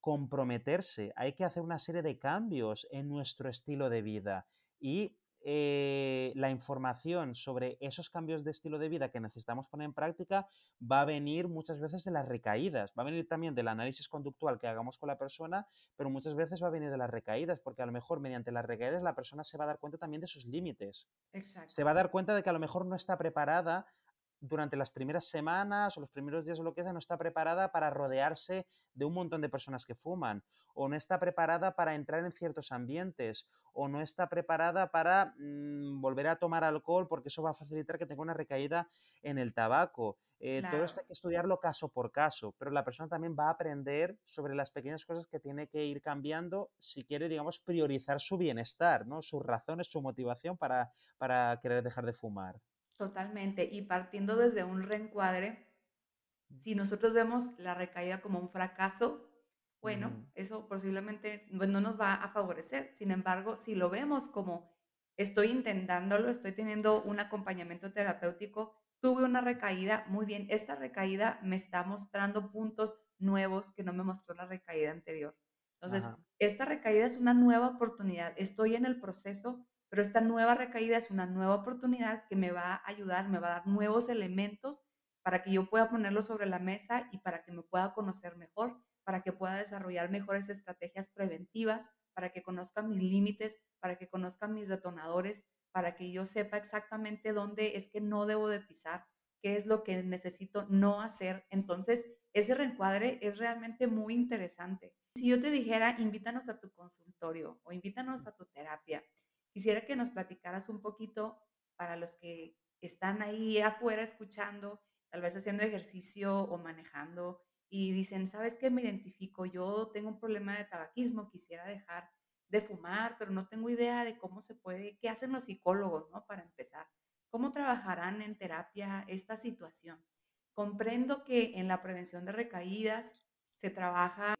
comprometerse, hay que hacer una serie de cambios en nuestro estilo de vida. Y eh, la información sobre esos cambios de estilo de vida que necesitamos poner en práctica va a venir muchas veces de las recaídas, va a venir también del análisis conductual que hagamos con la persona, pero muchas veces va a venir de las recaídas, porque a lo mejor mediante las recaídas la persona se va a dar cuenta también de sus límites. Se va a dar cuenta de que a lo mejor no está preparada durante las primeras semanas o los primeros días o lo que sea, no está preparada para rodearse de un montón de personas que fuman, o no está preparada para entrar en ciertos ambientes, o no está preparada para mm, volver a tomar alcohol porque eso va a facilitar que tenga una recaída en el tabaco. Eh, todo esto hay que estudiarlo caso por caso, pero la persona también va a aprender sobre las pequeñas cosas que tiene que ir cambiando si quiere, digamos, priorizar su bienestar, ¿no? sus razones, su motivación para, para querer dejar de fumar. Totalmente. Y partiendo desde un reencuadre, si nosotros vemos la recaída como un fracaso, bueno, eso posiblemente pues, no nos va a favorecer. Sin embargo, si lo vemos como estoy intentándolo, estoy teniendo un acompañamiento terapéutico, tuve una recaída, muy bien, esta recaída me está mostrando puntos nuevos que no me mostró la recaída anterior. Entonces, esta recaída es una nueva oportunidad. Estoy en el proceso pero esta nueva recaída es una nueva oportunidad que me va a ayudar, me va a dar nuevos elementos para que yo pueda ponerlos sobre la mesa y para que me pueda conocer mejor, para que pueda desarrollar mejores estrategias preventivas, para que conozca mis límites, para que conozca mis detonadores, para que yo sepa exactamente dónde es que no debo de pisar, qué es lo que necesito no hacer. Entonces, ese reencuadre es realmente muy interesante. Si yo te dijera, invítanos a tu consultorio o invítanos a tu terapia, Quisiera que nos platicaras un poquito para los que están ahí afuera escuchando, tal vez haciendo ejercicio o manejando y dicen, ¿sabes qué? Me identifico, yo tengo un problema de tabaquismo, quisiera dejar de fumar, pero no tengo idea de cómo se puede, qué hacen los psicólogos, ¿no? Para empezar, ¿cómo trabajarán en terapia esta situación? Comprendo que en la prevención de recaídas se trabaja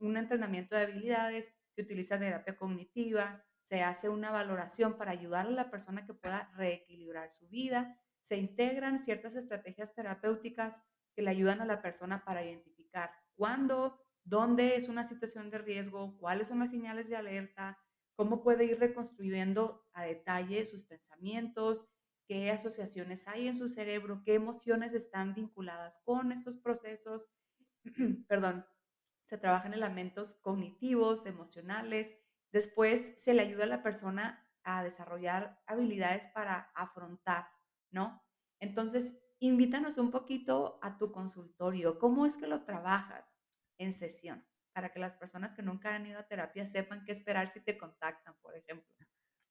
un entrenamiento de habilidades, se utiliza terapia cognitiva, se hace una valoración para ayudar a la persona que pueda reequilibrar su vida, se integran ciertas estrategias terapéuticas que le ayudan a la persona para identificar cuándo, dónde es una situación de riesgo, cuáles son las señales de alerta, cómo puede ir reconstruyendo a detalle sus pensamientos, qué asociaciones hay en su cerebro, qué emociones están vinculadas con estos procesos. Perdón, se trabajan elementos cognitivos, emocionales, Después se le ayuda a la persona a desarrollar habilidades para afrontar, ¿no? Entonces, invítanos un poquito a tu consultorio. ¿Cómo es que lo trabajas en sesión? Para que las personas que nunca han ido a terapia sepan qué esperar si te contactan, por ejemplo.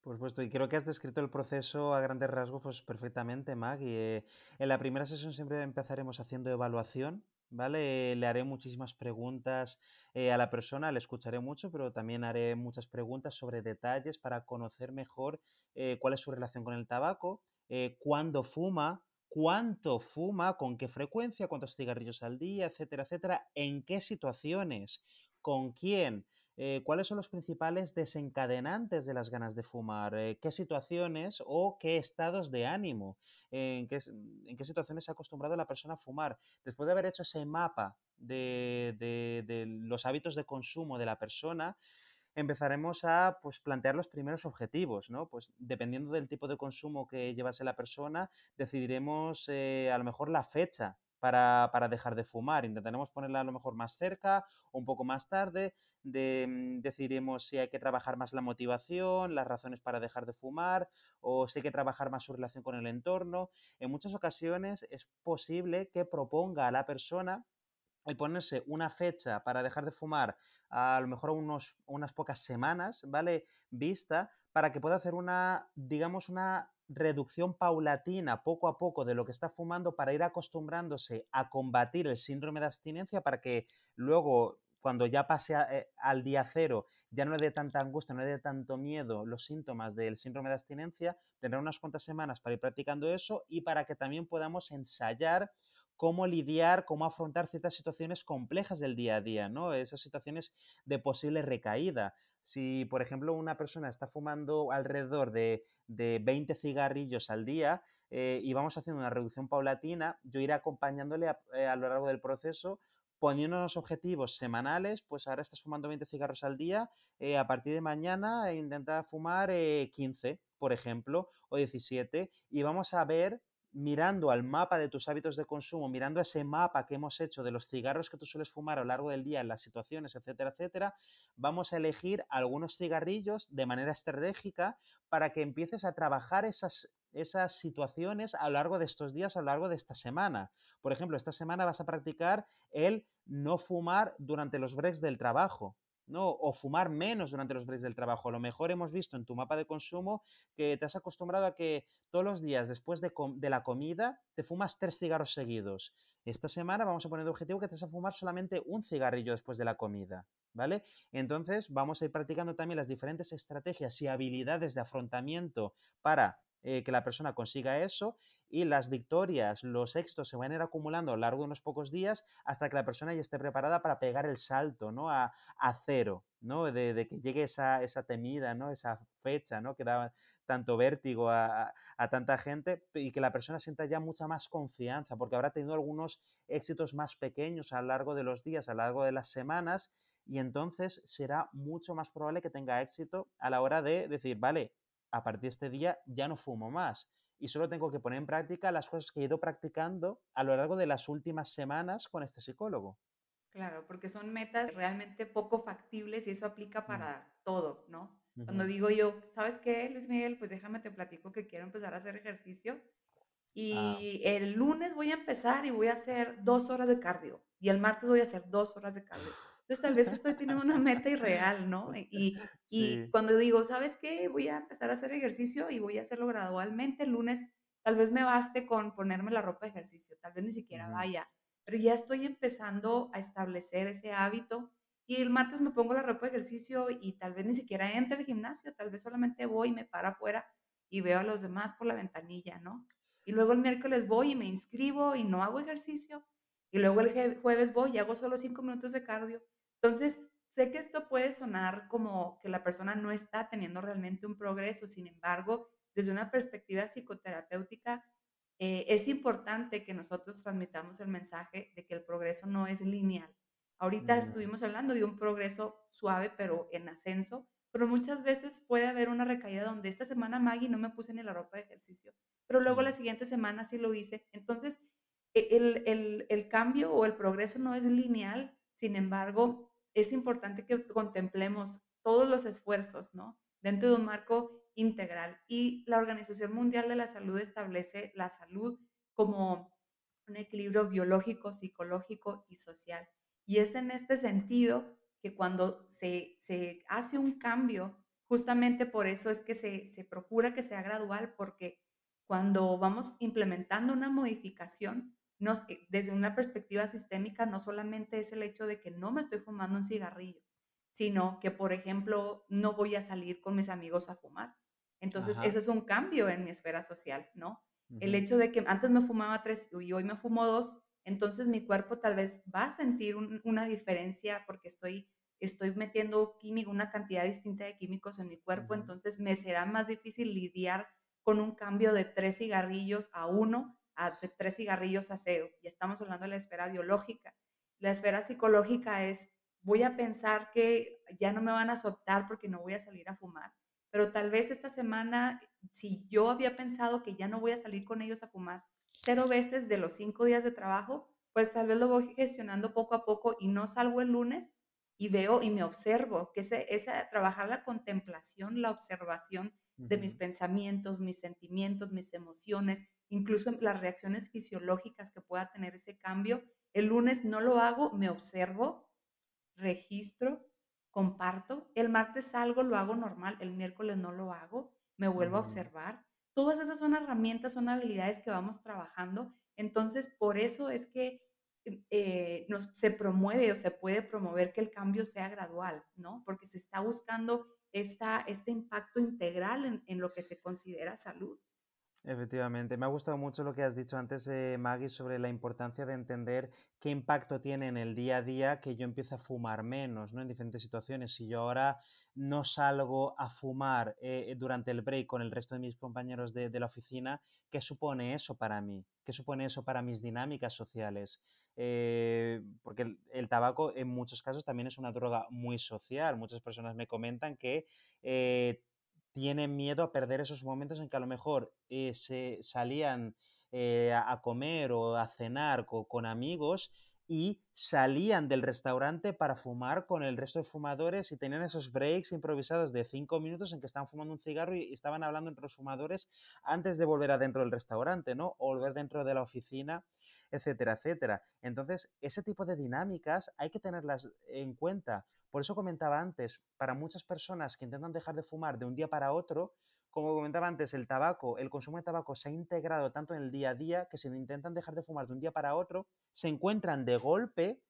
Por supuesto, y creo que has descrito el proceso a grandes rasgos pues, perfectamente, Mag. Y, eh, en la primera sesión siempre empezaremos haciendo evaluación ¿vale? Le haré muchísimas preguntas eh, a la persona, le escucharé mucho, pero también haré muchas preguntas sobre detalles para conocer mejor eh, cuál es su relación con el tabaco, eh, cuándo fuma, cuánto fuma, con qué frecuencia, cuántos cigarrillos al día, etcétera, etcétera, en qué situaciones, con quién. Eh, cuáles son los principales desencadenantes de las ganas de fumar, eh, qué situaciones o qué estados de ánimo, en qué, en qué situaciones se ha acostumbrado la persona a fumar. Después de haber hecho ese mapa de, los hábitos de consumo de la persona, empezaremos a pues, plantear los primeros objetivos, ¿no? Pues dependiendo del tipo de consumo que llevase la persona, decidiremos eh, a lo mejor la fecha para, dejar de fumar. Intentaremos ponerla a lo mejor más cerca o un poco más tarde. De, mm, decidiremos si hay que trabajar más la motivación, las razones para dejar de fumar o si hay que trabajar más su relación con el entorno. En muchas ocasiones es posible que proponga a la persona el ponerse una fecha para dejar de fumar a, lo mejor unos, unas pocas semanas, ¿vale? Vista para que pueda hacer una, digamos, una reducción paulatina poco a poco de lo que está fumando para ir acostumbrándose a combatir el síndrome de abstinencia para que luego cuando ya pase eh, al día cero, ya no le dé tanta angustia, no le dé tanto miedo los síntomas del síndrome de abstinencia, tendrá unas cuantas semanas para ir practicando eso y para que también podamos ensayar cómo lidiar, cómo afrontar ciertas situaciones complejas del día a día, ¿no? Esas situaciones de posible recaída. Si, por ejemplo, una persona está fumando alrededor de, 20 cigarrillos al día eh, y vamos haciendo una reducción paulatina, yo iré acompañándole eh, a, lo largo del proceso poniéndonos objetivos semanales, pues ahora estás fumando 20 cigarros al día, eh, a partir de mañana intenta fumar 15, por ejemplo, o 17, y vamos a ver mirando al mapa de tus hábitos de consumo, mirando ese mapa que hemos hecho de los cigarros que tú sueles fumar a lo largo del día en las situaciones, etcétera, etcétera, vamos a elegir algunos cigarrillos de manera estratégica para que empieces a trabajar esas, esas situaciones a lo largo de estos días, a lo largo de esta semana. Por ejemplo, esta semana vas a practicar el no fumar durante los breaks del trabajo. ¿No? O fumar menos durante los breaks del trabajo. A lo mejor hemos visto en tu mapa de consumo que te has acostumbrado a que todos los días después de, la comida te fumas tres cigarros seguidos. Esta semana vamos a poner de objetivo que te vas a fumar solamente un cigarrillo después de la comida. ¿Vale? Entonces vamos a ir practicando también las diferentes estrategias y habilidades de afrontamiento para eh, que la persona consiga eso y las victorias, los éxitos se van a ir acumulando a lo largo de unos pocos días hasta que la persona ya esté preparada para pegar el salto ¿no? a, cero, ¿no? De, que llegue esa, esa, temida, ¿no? esa fecha ¿no? que da tanto vértigo a, a, tanta gente y que la persona sienta ya mucha más confianza porque habrá tenido algunos éxitos más pequeños a lo largo de los días, a lo largo de las semanas y entonces será mucho más probable que tenga éxito a la hora de decir, vale, a partir de este día ya no fumo más y solo tengo que poner en práctica las cosas que he ido practicando a lo largo de las últimas semanas con este psicólogo. Claro, porque son metas realmente poco factibles y eso aplica para todo, ¿no? Cuando digo yo, ¿sabes qué, Luis Miguel? Pues déjame te platico que quiero empezar a hacer ejercicio ah. y el lunes voy a empezar y voy a hacer dos horas de cardio y el martes voy a hacer dos horas de cardio. Entonces, tal vez estoy teniendo una meta irreal, ¿no? Y, y cuando digo, ¿sabes qué? Voy a empezar a hacer ejercicio y voy a hacerlo gradualmente. El lunes tal vez me baste con ponerme la ropa de ejercicio, tal vez ni siquiera vaya, pero ya estoy empezando a establecer ese hábito. Y el martes me pongo la ropa de ejercicio y tal vez ni siquiera entre al gimnasio, tal vez solamente voy y me paro afuera y veo a los demás por la ventanilla, ¿no? Y luego el miércoles voy y me inscribo y no hago ejercicio. Y luego el jueves voy y hago solo cinco minutos de cardio. Entonces, sé que esto puede sonar como que la persona no está teniendo realmente un progreso, sin embargo, desde una perspectiva psicoterapéutica, eh, es importante que nosotros transmitamos el mensaje de que el progreso no es lineal. Ahorita mm. estuvimos hablando de un progreso suave, pero en ascenso, pero muchas veces puede haber una recaída donde esta semana Maggie no me puse ni la ropa de ejercicio, pero luego la mm. siguiente semana sí lo hice. Entonces, e, el, el, el cambio o el progreso no es lineal, sin embargo, es importante que contemplemos todos los esfuerzos, ¿no? Dentro de un marco integral. Y la Organización Mundial de la Salud establece la salud como un equilibrio biológico, psicológico y social. Y es en este sentido que cuando se, hace un cambio, justamente por eso es que se, se procura que sea gradual, porque cuando vamos implementando una modificación, eh, desde una perspectiva sistémica, no solamente es el hecho de que no me estoy fumando un cigarrillo, sino que, por ejemplo, no voy a salir con mis amigos a fumar. Entonces, eso es un cambio en mi esfera social, ¿no? El hecho de que antes me fumaba tres y hoy me fumo dos, entonces mi cuerpo tal vez va a sentir una diferencia porque estoy estoy metiendo químico, una cantidad distinta de químicos en mi cuerpo, entonces me será más difícil lidiar con un cambio de tres cigarrillos a uno, a tres cigarrillos a cero. Y estamos hablando de la esfera biológica. La esfera psicológica es, voy a pensar que ya no me van a aceptar porque no voy a salir a fumar. Pero tal vez esta semana, si yo había pensado que ya no voy a salir con ellos a fumar cero veces de los cinco días de trabajo, pues tal vez lo voy gestionando poco a poco y no salgo el lunes y veo y me observo, que es esa, trabajar la contemplación, la observación de mis pensamientos, mis sentimientos, mis emociones, incluso las reacciones fisiológicas que pueda tener ese cambio. El lunes no lo hago, me observo, registro, comparto. El martes salgo, lo hago normal, el miércoles no lo hago, me vuelvo a observar. Todas esas son herramientas, son habilidades que vamos trabajando. Entonces, por eso es que eh, se promueve o se puede promover que el cambio sea gradual, ¿no? Porque se está buscando este impacto integral en, lo que se considera salud. Efectivamente, me ha gustado mucho lo que has dicho antes, eh, Maggie, sobre la importancia de entender qué impacto tiene en el día a día que yo empiece a fumar menos, ¿no? En diferentes situaciones. Si yo ahora no salgo a fumar eh, durante el break con el resto de mis compañeros de, la oficina, ¿qué supone eso para mí? ¿Qué supone eso para mis dinámicas sociales? Eh, porque el, tabaco en muchos casos también es una droga muy social. Muchas personas me comentan que tienen miedo a perder esos momentos en que a lo mejor eh, se salían eh, a comer o a cenar con, amigos y salían del restaurante para fumar con el resto de fumadores y tenían esos breaks improvisados de cinco minutos en que estaban fumando un cigarro y estaban hablando entre los fumadores antes de volver adentro del restaurante, ¿no? O volver dentro de la oficina, etcétera, etcétera. Entonces, ese tipo de dinámicas hay que tenerlas en cuenta por eso comentaba antes, para muchas personas que intentan dejar de fumar de un día para otro, como comentaba antes, el tabaco, el consumo de tabaco se ha integrado tanto en el día a día que si intentan dejar de fumar de un día para otro, se encuentran de golpe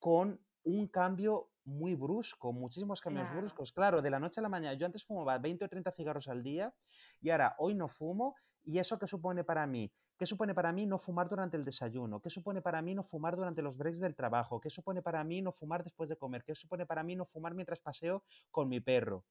con un cambio muy brusco, muchísimos cambios bruscos. Claro, de la noche a la mañana, yo antes fumaba 20 o 30 cigarros al día y ahora hoy no fumo. ¿Y eso qué supone para mí? ¿Qué supone para mí no fumar durante el desayuno? ¿Qué supone para mí no fumar durante los breaks del trabajo? ¿Qué supone para mí no fumar después de comer? ¿Qué supone para mí no fumar mientras paseo con mi perro?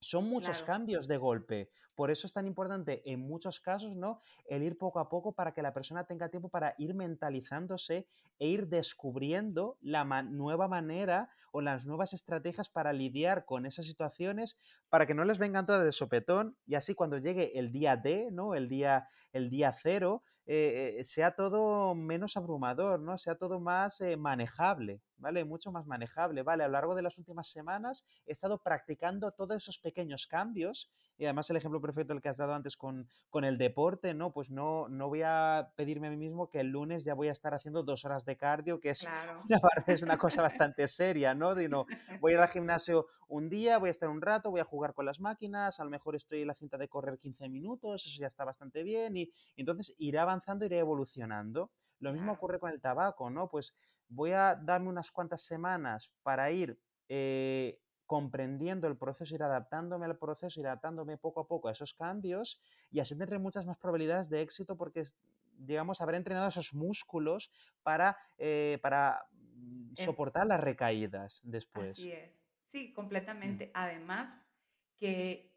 Son muchos cambios de golpe. Por eso es tan importante en muchos casos, ¿no? El ir poco a poco para que la persona tenga tiempo para ir mentalizándose e ir descubriendo la nueva manera o las nuevas estrategias para lidiar con esas situaciones para que no les vengan todas de sopetón y así cuando llegue el día D, ¿no? El día, el día cero, eh, eh, sea todo menos abrumador, ¿no? Sea todo más eh, manejable. ¿vale? Mucho más manejable, ¿vale? A lo largo de las últimas semanas he estado practicando todos esos pequeños cambios y además el ejemplo perfecto el que has dado antes con, con el deporte, ¿no? Pues no, no voy a pedirme a mí mismo que el lunes ya voy a estar haciendo dos horas de cardio, que es, una, es una cosa bastante seria, ¿no? De no, voy a ir al gimnasio un día, voy a estar un rato, voy a jugar con las máquinas, a lo mejor estoy en la cinta de correr 15 minutos, eso ya está bastante bien y, entonces iré avanzando, iré evolucionando. Lo mismo ocurre con el tabaco, ¿no? Pues voy a darme unas cuantas semanas para ir eh, comprendiendo el proceso, ir adaptándome al proceso, ir adaptándome poco a poco a esos cambios y así tendré muchas más probabilidades de éxito porque, digamos, habré entrenado esos músculos para, eh, para mm, soportar las recaídas después. Así es. Sí, completamente. Mm. Además, que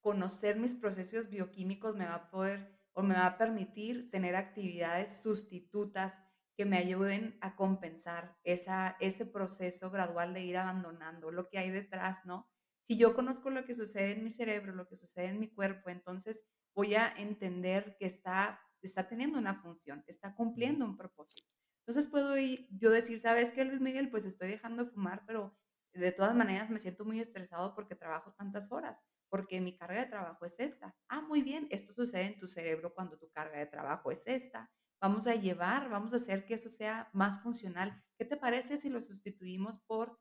conocer mis procesos bioquímicos me va a poder o me va a permitir tener actividades sustitutas que me ayuden a compensar esa, ese proceso gradual de ir abandonando lo que hay detrás, ¿no? Si yo conozco lo que sucede en mi cerebro, lo que sucede en mi cuerpo, entonces voy a entender que está, está teniendo una función, está cumpliendo un propósito. Entonces puedo ir, yo decir, ¿sabes qué, Luis Miguel? Pues estoy dejando de fumar, pero de todas maneras me siento muy estresado porque trabajo tantas horas, porque mi carga de trabajo es esta. Ah, muy bien, esto sucede en tu cerebro cuando tu carga de trabajo es esta vamos a llevar, vamos a hacer que eso sea más funcional. ¿Qué te parece si lo sustituimos por,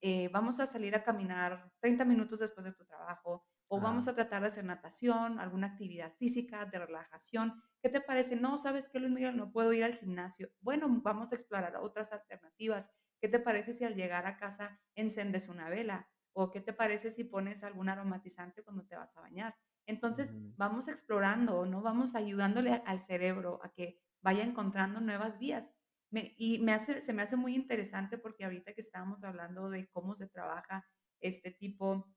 eh, vamos a salir a caminar 30 minutos después de tu trabajo o vamos a tratar de hacer natación, alguna actividad física, de relajación? ¿Qué te parece? No, ¿sabes qué, Luis Miguel? No puedo ir al gimnasio. Bueno, vamos a explorar otras alternativas. ¿Qué te parece si al llegar a casa encendes una vela? ¿O qué te parece si pones algún aromatizante cuando te vas a bañar? Entonces, vamos explorando, ¿no? Vamos ayudándole al cerebro a que vaya encontrando nuevas vías. y me hace, se me hace muy interesante porque ahorita que estábamos hablando de cómo se trabaja este tipo,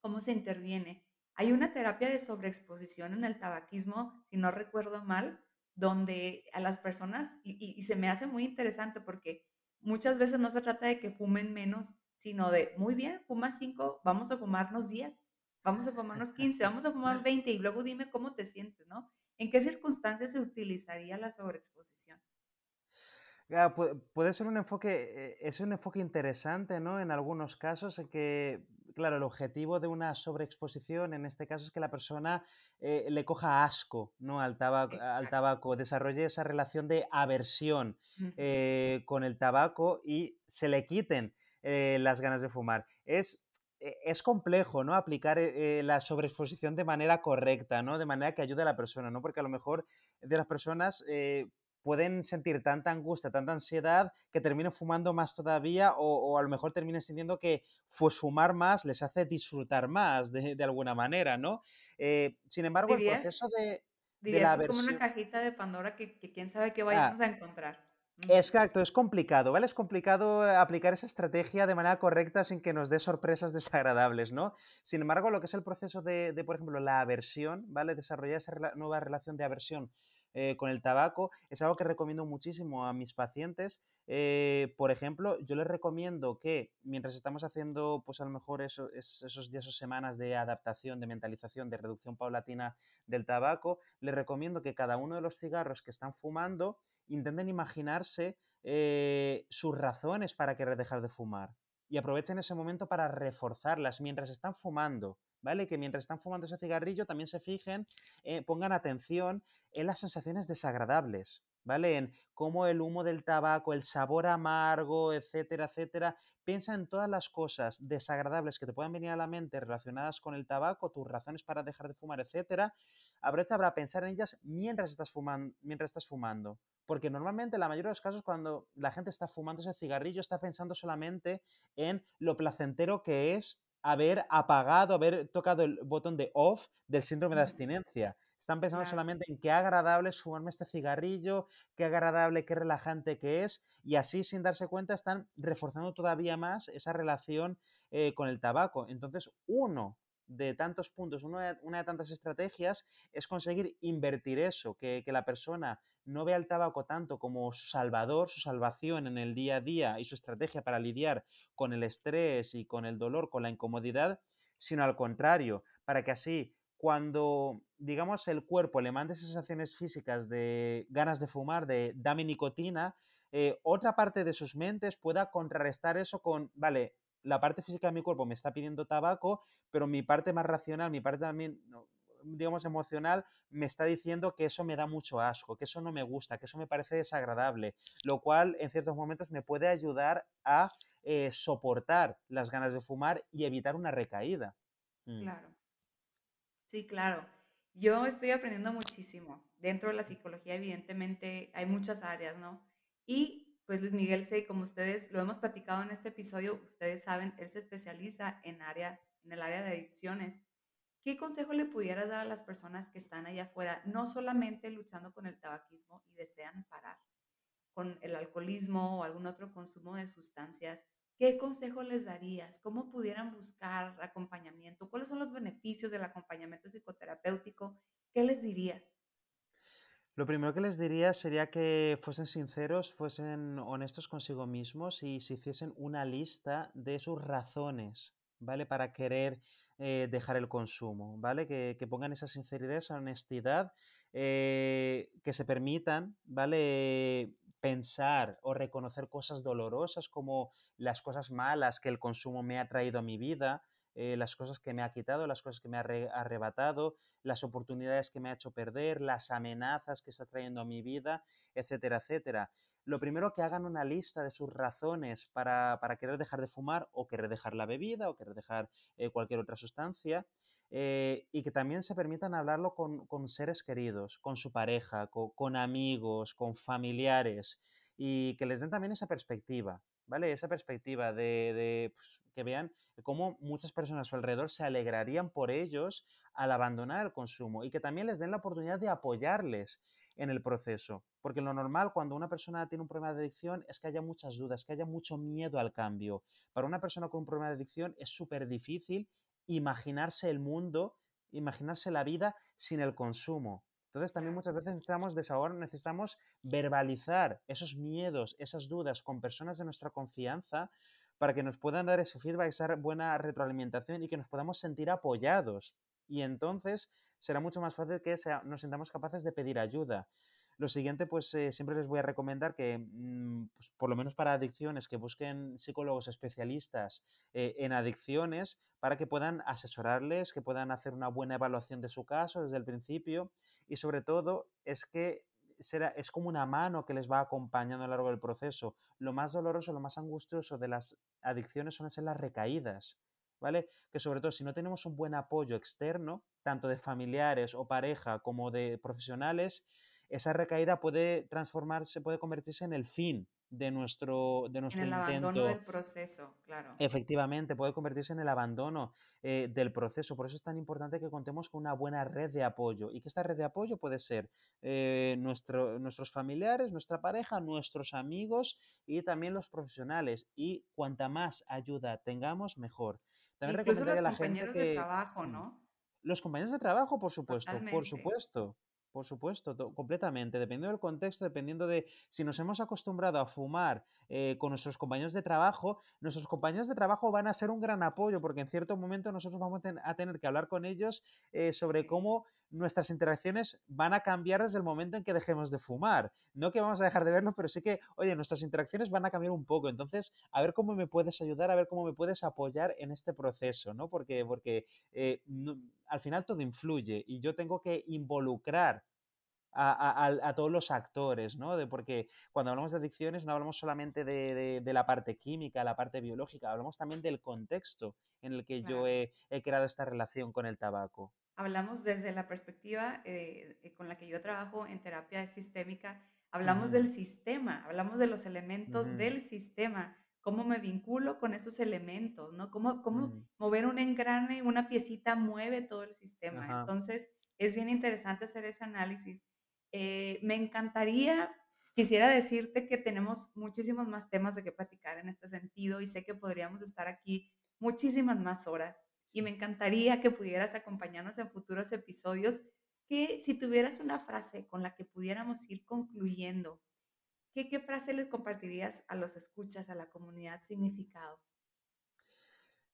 cómo se interviene, hay una terapia de sobreexposición en el tabaquismo, si no recuerdo mal, donde a las personas, y, se me hace muy interesante porque muchas veces no se trata de que fumen menos, sino de, muy bien, fuma cinco, vamos a fumarnos 10, vamos a fumarnos 15, vamos a fumar 20 y luego dime cómo te sientes, ¿no? ¿En qué circunstancias se utilizaría la sobreexposición? puede ser un enfoque, eh, es un enfoque interesante, ¿no? En algunos casos, en que, claro, el objetivo de una sobreexposición en este caso es que la persona eh, le coja asco, ¿no? Al tabaco, al tabaco, desarrolle esa relación de aversión eh, con el tabaco y se le quiten las ganas de fumar. Es es complejo, ¿no? Aplicar la sobreexposición de manera correcta, ¿no? De manera que ayude a la persona, ¿no? Porque a lo mejor de las personas pueden sentir tanta angustia, tanta ansiedad que terminen fumando más todavía o, a lo mejor terminen sintiendo que pues fumar más les hace disfrutar más de, alguna manera, ¿no? Eh, sin embargo, el proceso de... Dirías que es como una cajita de Pandora que, quién sabe qué vayamos ah. a encontrar. Exacto, es complicado, ¿vale? Es complicado aplicar esa estrategia de manera correcta sin que nos dé sorpresas desagradables, ¿no? Sin embargo, lo que es el proceso de, de por ejemplo, la aversión, ¿vale? Desarrollar esa nueva relación de aversión eh, con el tabaco es algo que recomiendo muchísimo a mis pacientes. Eh, por ejemplo, yo les recomiendo que mientras estamos haciendo, pues a lo mejor eso, esos días o semanas de adaptación, de mentalización, de reducción paulatina del tabaco, les recomiendo que cada uno de los cigarros que están fumando intenten imaginarse eh, sus razones para querer dejar de fumar y aprovechen ese momento para reforzarlas mientras están fumando. ¿vale? Que mientras están fumando ese cigarrillo también se fijen, eh, pongan atención en las sensaciones desagradables, ¿vale? En cómo el humo del tabaco, el sabor amargo, etcétera, etcétera. Piensa en todas las cosas desagradables que te puedan venir a la mente relacionadas con el tabaco, tus razones para dejar de fumar, etcétera. Aprovecha para pensar en ellas mientras estás fumando, mientras estás fumando. Porque normalmente, en la mayoría de los casos, cuando la gente está fumando ese cigarrillo, está pensando solamente en lo placentero que es haber apagado, haber tocado el botón de off del síndrome de abstinencia. Están pensando solamente en qué agradable es fumarme este cigarrillo, qué agradable, qué relajante que es, y así sin darse cuenta están reforzando todavía más esa relación eh, con el tabaco. Entonces, uno de tantos puntos, una de, tantas estrategias es conseguir invertir eso, que, que la persona no ve al tabaco tanto como su salvador, su salvación en el día a día y su estrategia para lidiar con el estrés y con el dolor, con la incomodidad, sino al contrario, para que así cuando, digamos, el cuerpo le mande sensaciones físicas de ganas de fumar, de dame nicotina, eh, otra parte de sus mentes pueda contrarrestar eso con, vale, la parte física de mi cuerpo me está pidiendo tabaco, pero mi parte más racional, mi parte también, digamos, emocional, me está diciendo que eso me da mucho asco, que eso no me gusta, que eso me parece desagradable, lo cual en ciertos momentos me puede ayudar a eh, soportar las ganas de fumar y evitar una recaída. Mm. Claro. Sí, claro. Yo estoy aprendiendo muchísimo. Dentro de la psicología, evidentemente, hay muchas áreas, ¿no? Y pues Luis Miguel sé, como ustedes lo hemos platicado en este episodio, ustedes saben, él se especializa en, área, en el área de adicciones ¿Qué consejo le pudieras dar a las personas que están allá afuera, no solamente luchando con el tabaquismo y desean parar con el alcoholismo o algún otro consumo de sustancias? ¿Qué consejo les darías? ¿Cómo pudieran buscar acompañamiento? ¿Cuáles son los beneficios del acompañamiento psicoterapéutico? ¿Qué les dirías? Lo primero que les diría sería que fuesen sinceros, fuesen honestos consigo mismos y se hiciesen una lista de sus razones, ¿vale? Para querer eh, dejar el consumo, ¿vale? Que, pongan esa sinceridad, esa honestidad, eh, que se permitan, ¿vale? Pensar o reconocer cosas dolorosas como las cosas malas que el consumo me ha traído a mi vida, eh, las cosas que me ha quitado, las cosas que me ha arrebatado, las oportunidades que me ha hecho perder, las amenazas que está trayendo a mi vida, etcétera, etcétera lo primero que hagan una lista de sus razones para, querer dejar de fumar o querer dejar la bebida o querer dejar eh, cualquier otra sustancia. Eh, y que también se permitan hablarlo con, seres queridos, con su pareja, con, amigos, con familiares, y que les den también esa perspectiva, ¿vale? Esa perspectiva de, pues, que vean cómo muchas personas a su alrededor se alegrarían por ellos al abandonar el consumo y que también les den la oportunidad de apoyarles en el proceso. Porque lo normal cuando una persona tiene un problema de adicción es que haya muchas dudas, que haya mucho miedo al cambio. Para una persona con un problema de adicción es súper difícil imaginarse el mundo, imaginarse la vida sin el consumo. Entonces también muchas veces necesitamos desahogar, necesitamos verbalizar esos miedos, esas dudas con personas de nuestra confianza para que nos puedan dar ese feedback, esa buena retroalimentación y que nos podamos sentir apoyados. Y entonces será mucho más fácil que nos sintamos capaces de pedir ayuda. Lo siguiente, pues eh, siempre les voy a recomendar que, mm, pues, por lo menos para adicciones, que busquen psicólogos especialistas eh, en adicciones para que puedan asesorarles, que puedan hacer una buena evaluación de su caso desde el principio y sobre todo es que será, es como una mano que les va acompañando a lo largo del proceso. Lo más doloroso, lo más angustioso de las adicciones son las recaídas, ¿vale? Que sobre todo si no tenemos un buen apoyo externo, tanto de familiares o pareja como de profesionales, esa recaída puede transformarse, puede convertirse en el fin de nuestro, de nuestro en el intento. abandono del proceso, claro. Efectivamente, puede convertirse en el abandono eh, del proceso. Por eso es tan importante que contemos con una buena red de apoyo y que esta red de apoyo puede ser eh, nuestro, nuestros familiares, nuestra pareja, nuestros amigos y también los profesionales. Y cuanta más ayuda tengamos, mejor. También Incluso los compañeros de trabajo, mm, ¿no? Los compañeros de trabajo, por supuesto, por supuesto. Por supuesto, completamente. Dependiendo del contexto, dependiendo de si nos hemos acostumbrado a fumar eh, con nuestros compañeros de trabajo, nuestros compañeros de trabajo van a ser un gran apoyo porque en cierto momento nosotros vamos a tener que hablar con ellos eh, sobre cómo nuestras interacciones van a cambiar desde el momento en que dejemos de fumar. No que vamos a dejar de verlos, pero sí que, oye, nuestras interacciones van a cambiar un poco. Entonces, a ver cómo me puedes ayudar, a ver cómo me puedes apoyar en este proceso, ¿no? Porque, porque eh, al final todo influye y yo tengo que involucrar a, todos los actores, ¿no? De, porque cuando hablamos de adicciones no hablamos solamente de, la parte química, la parte biológica, hablamos también del contexto en el que yo he, creado esta relación con el tabaco. Hablamos desde la perspectiva eh, eh, con la que yo trabajo en terapia sistémica, hablamos del sistema, hablamos de los elementos del sistema, cómo me vinculo con esos elementos, ¿no? Cómo, cómo mover un engrane, una piecita mueve todo el sistema. Entonces, es bien interesante hacer ese análisis. Eh, me encantaría, quisiera decirte que tenemos muchísimos más temas de qué platicar en este sentido y sé que podríamos estar aquí muchísimas más horas y me encantaría que pudieras acompañarnos en futuros episodios, que si tuvieras una frase con la que pudiéramos ir concluyendo, ¿qué, qué frase les compartirías a los escuchas, a la comunidad significado?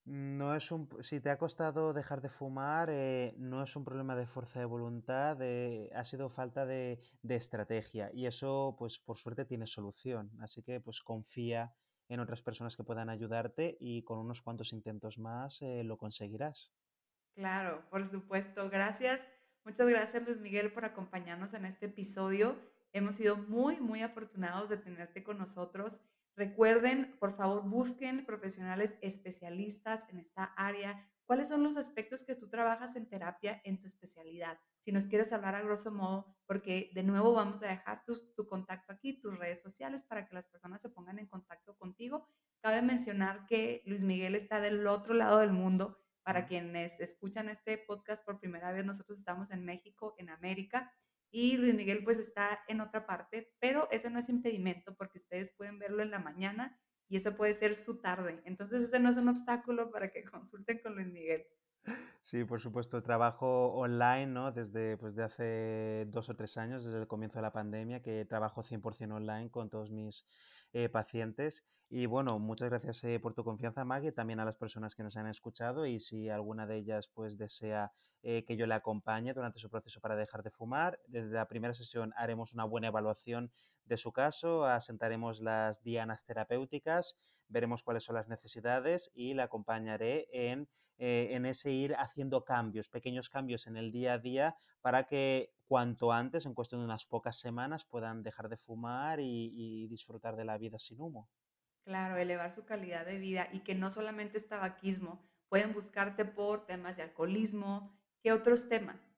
No es un, si te ha costado dejar de fumar, eh, no es un problema de fuerza de voluntad, ha sido falta de, estrategia y eso, pues por suerte tiene solución. Así que, pues confía en otras personas que puedan ayudarte y con unos cuantos intentos más eh, lo conseguirás. Claro, por supuesto. Gracias. Muchas gracias Luis Miguel por acompañarnos en este episodio. Hemos sido muy, muy afortunados de tenerte con nosotros Recuerden, por favor, busquen profesionales especialistas en esta área. ¿Cuáles son los aspectos que tú trabajas en terapia en tu especialidad? Si nos quieres hablar a grosso modo, porque de nuevo vamos a dejar tu, tu contacto aquí, tus redes sociales, para que las personas se pongan en contacto contigo. Cabe mencionar que Luis Miguel está del otro lado del mundo. Para quienes escuchan este podcast por primera vez, nosotros estamos en México, en América y Luis Miguel pues está en otra parte, pero eso no es impedimento porque ustedes pueden verlo en la mañana y eso puede ser su tarde. Entonces ese no es un obstáculo para que consulten con Luis Miguel. Sí, por supuesto, trabajo online, ¿no? Desde pues, de hace dos o tres años, desde el comienzo de la pandemia, que trabajo 100% online con todos mis eh, pacientes. Y bueno, muchas gracias eh, por tu confianza, Maggie, también a las personas que nos han escuchado y si alguna de ellas pues desea eh, que yo le acompañe durante su proceso para dejar de fumar, desde la primera sesión haremos una buena evaluación de su caso, asentaremos las dianas terapéuticas, veremos cuáles son las necesidades y la acompañaré en, en ese ir haciendo cambios, pequeños cambios en el día a día para que cuanto antes, en cuestión de unas pocas semanas, puedan dejar de fumar y, disfrutar de la vida sin humo. Claro, elevar su calidad de vida y que no solamente es tabaquismo, pueden buscarte por temas de alcoholismo, ¿qué otros temas?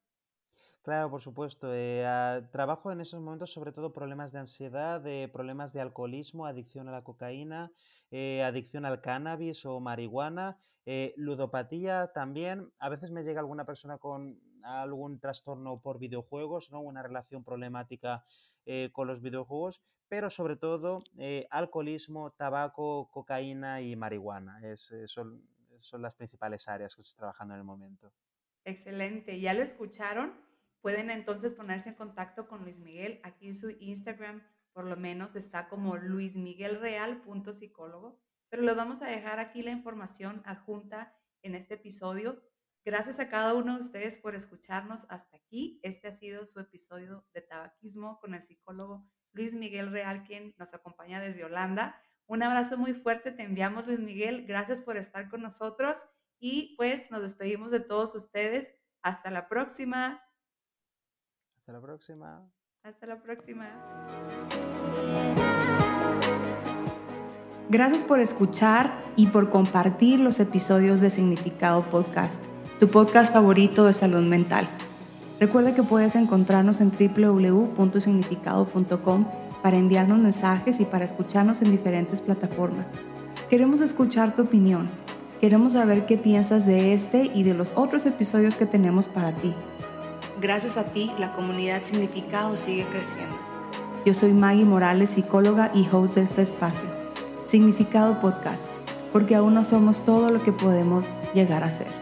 Claro, por supuesto. Eh, ah, trabajo en esos momentos sobre todo problemas de ansiedad, de problemas de alcoholismo, adicción a la cocaína, eh, adicción al cannabis o marihuana, eh, ludopatía también. A veces me llega alguna persona con algún trastorno por videojuegos, ¿no? una relación problemática eh, con los videojuegos, pero sobre todo eh, alcoholismo, tabaco, cocaína y marihuana. Es, son, son las principales áreas que estoy trabajando en el momento. Excelente, ya lo escucharon. Pueden entonces ponerse en contacto con Luis Miguel. Aquí en su Instagram por lo menos está como luismiguelreal.psicólogo, pero les vamos a dejar aquí la información adjunta en este episodio. Gracias a cada uno de ustedes por escucharnos hasta aquí. Este ha sido su episodio de tabaquismo con el psicólogo Luis Miguel Real, quien nos acompaña desde Holanda. Un abrazo muy fuerte, te enviamos Luis Miguel. Gracias por estar con nosotros y pues nos despedimos de todos ustedes. Hasta la próxima. Hasta la próxima. Hasta la próxima. Gracias por escuchar y por compartir los episodios de Significado Podcast, tu podcast favorito de salud mental. Recuerda que puedes encontrarnos en www.significado.com para enviarnos mensajes y para escucharnos en diferentes plataformas. Queremos escuchar tu opinión. Queremos saber qué piensas de este y de los otros episodios que tenemos para ti. Gracias a ti, la comunidad Significado sigue creciendo. Yo soy Maggie Morales, psicóloga y host de este espacio, Significado Podcast, porque aún no somos todo lo que podemos llegar a ser.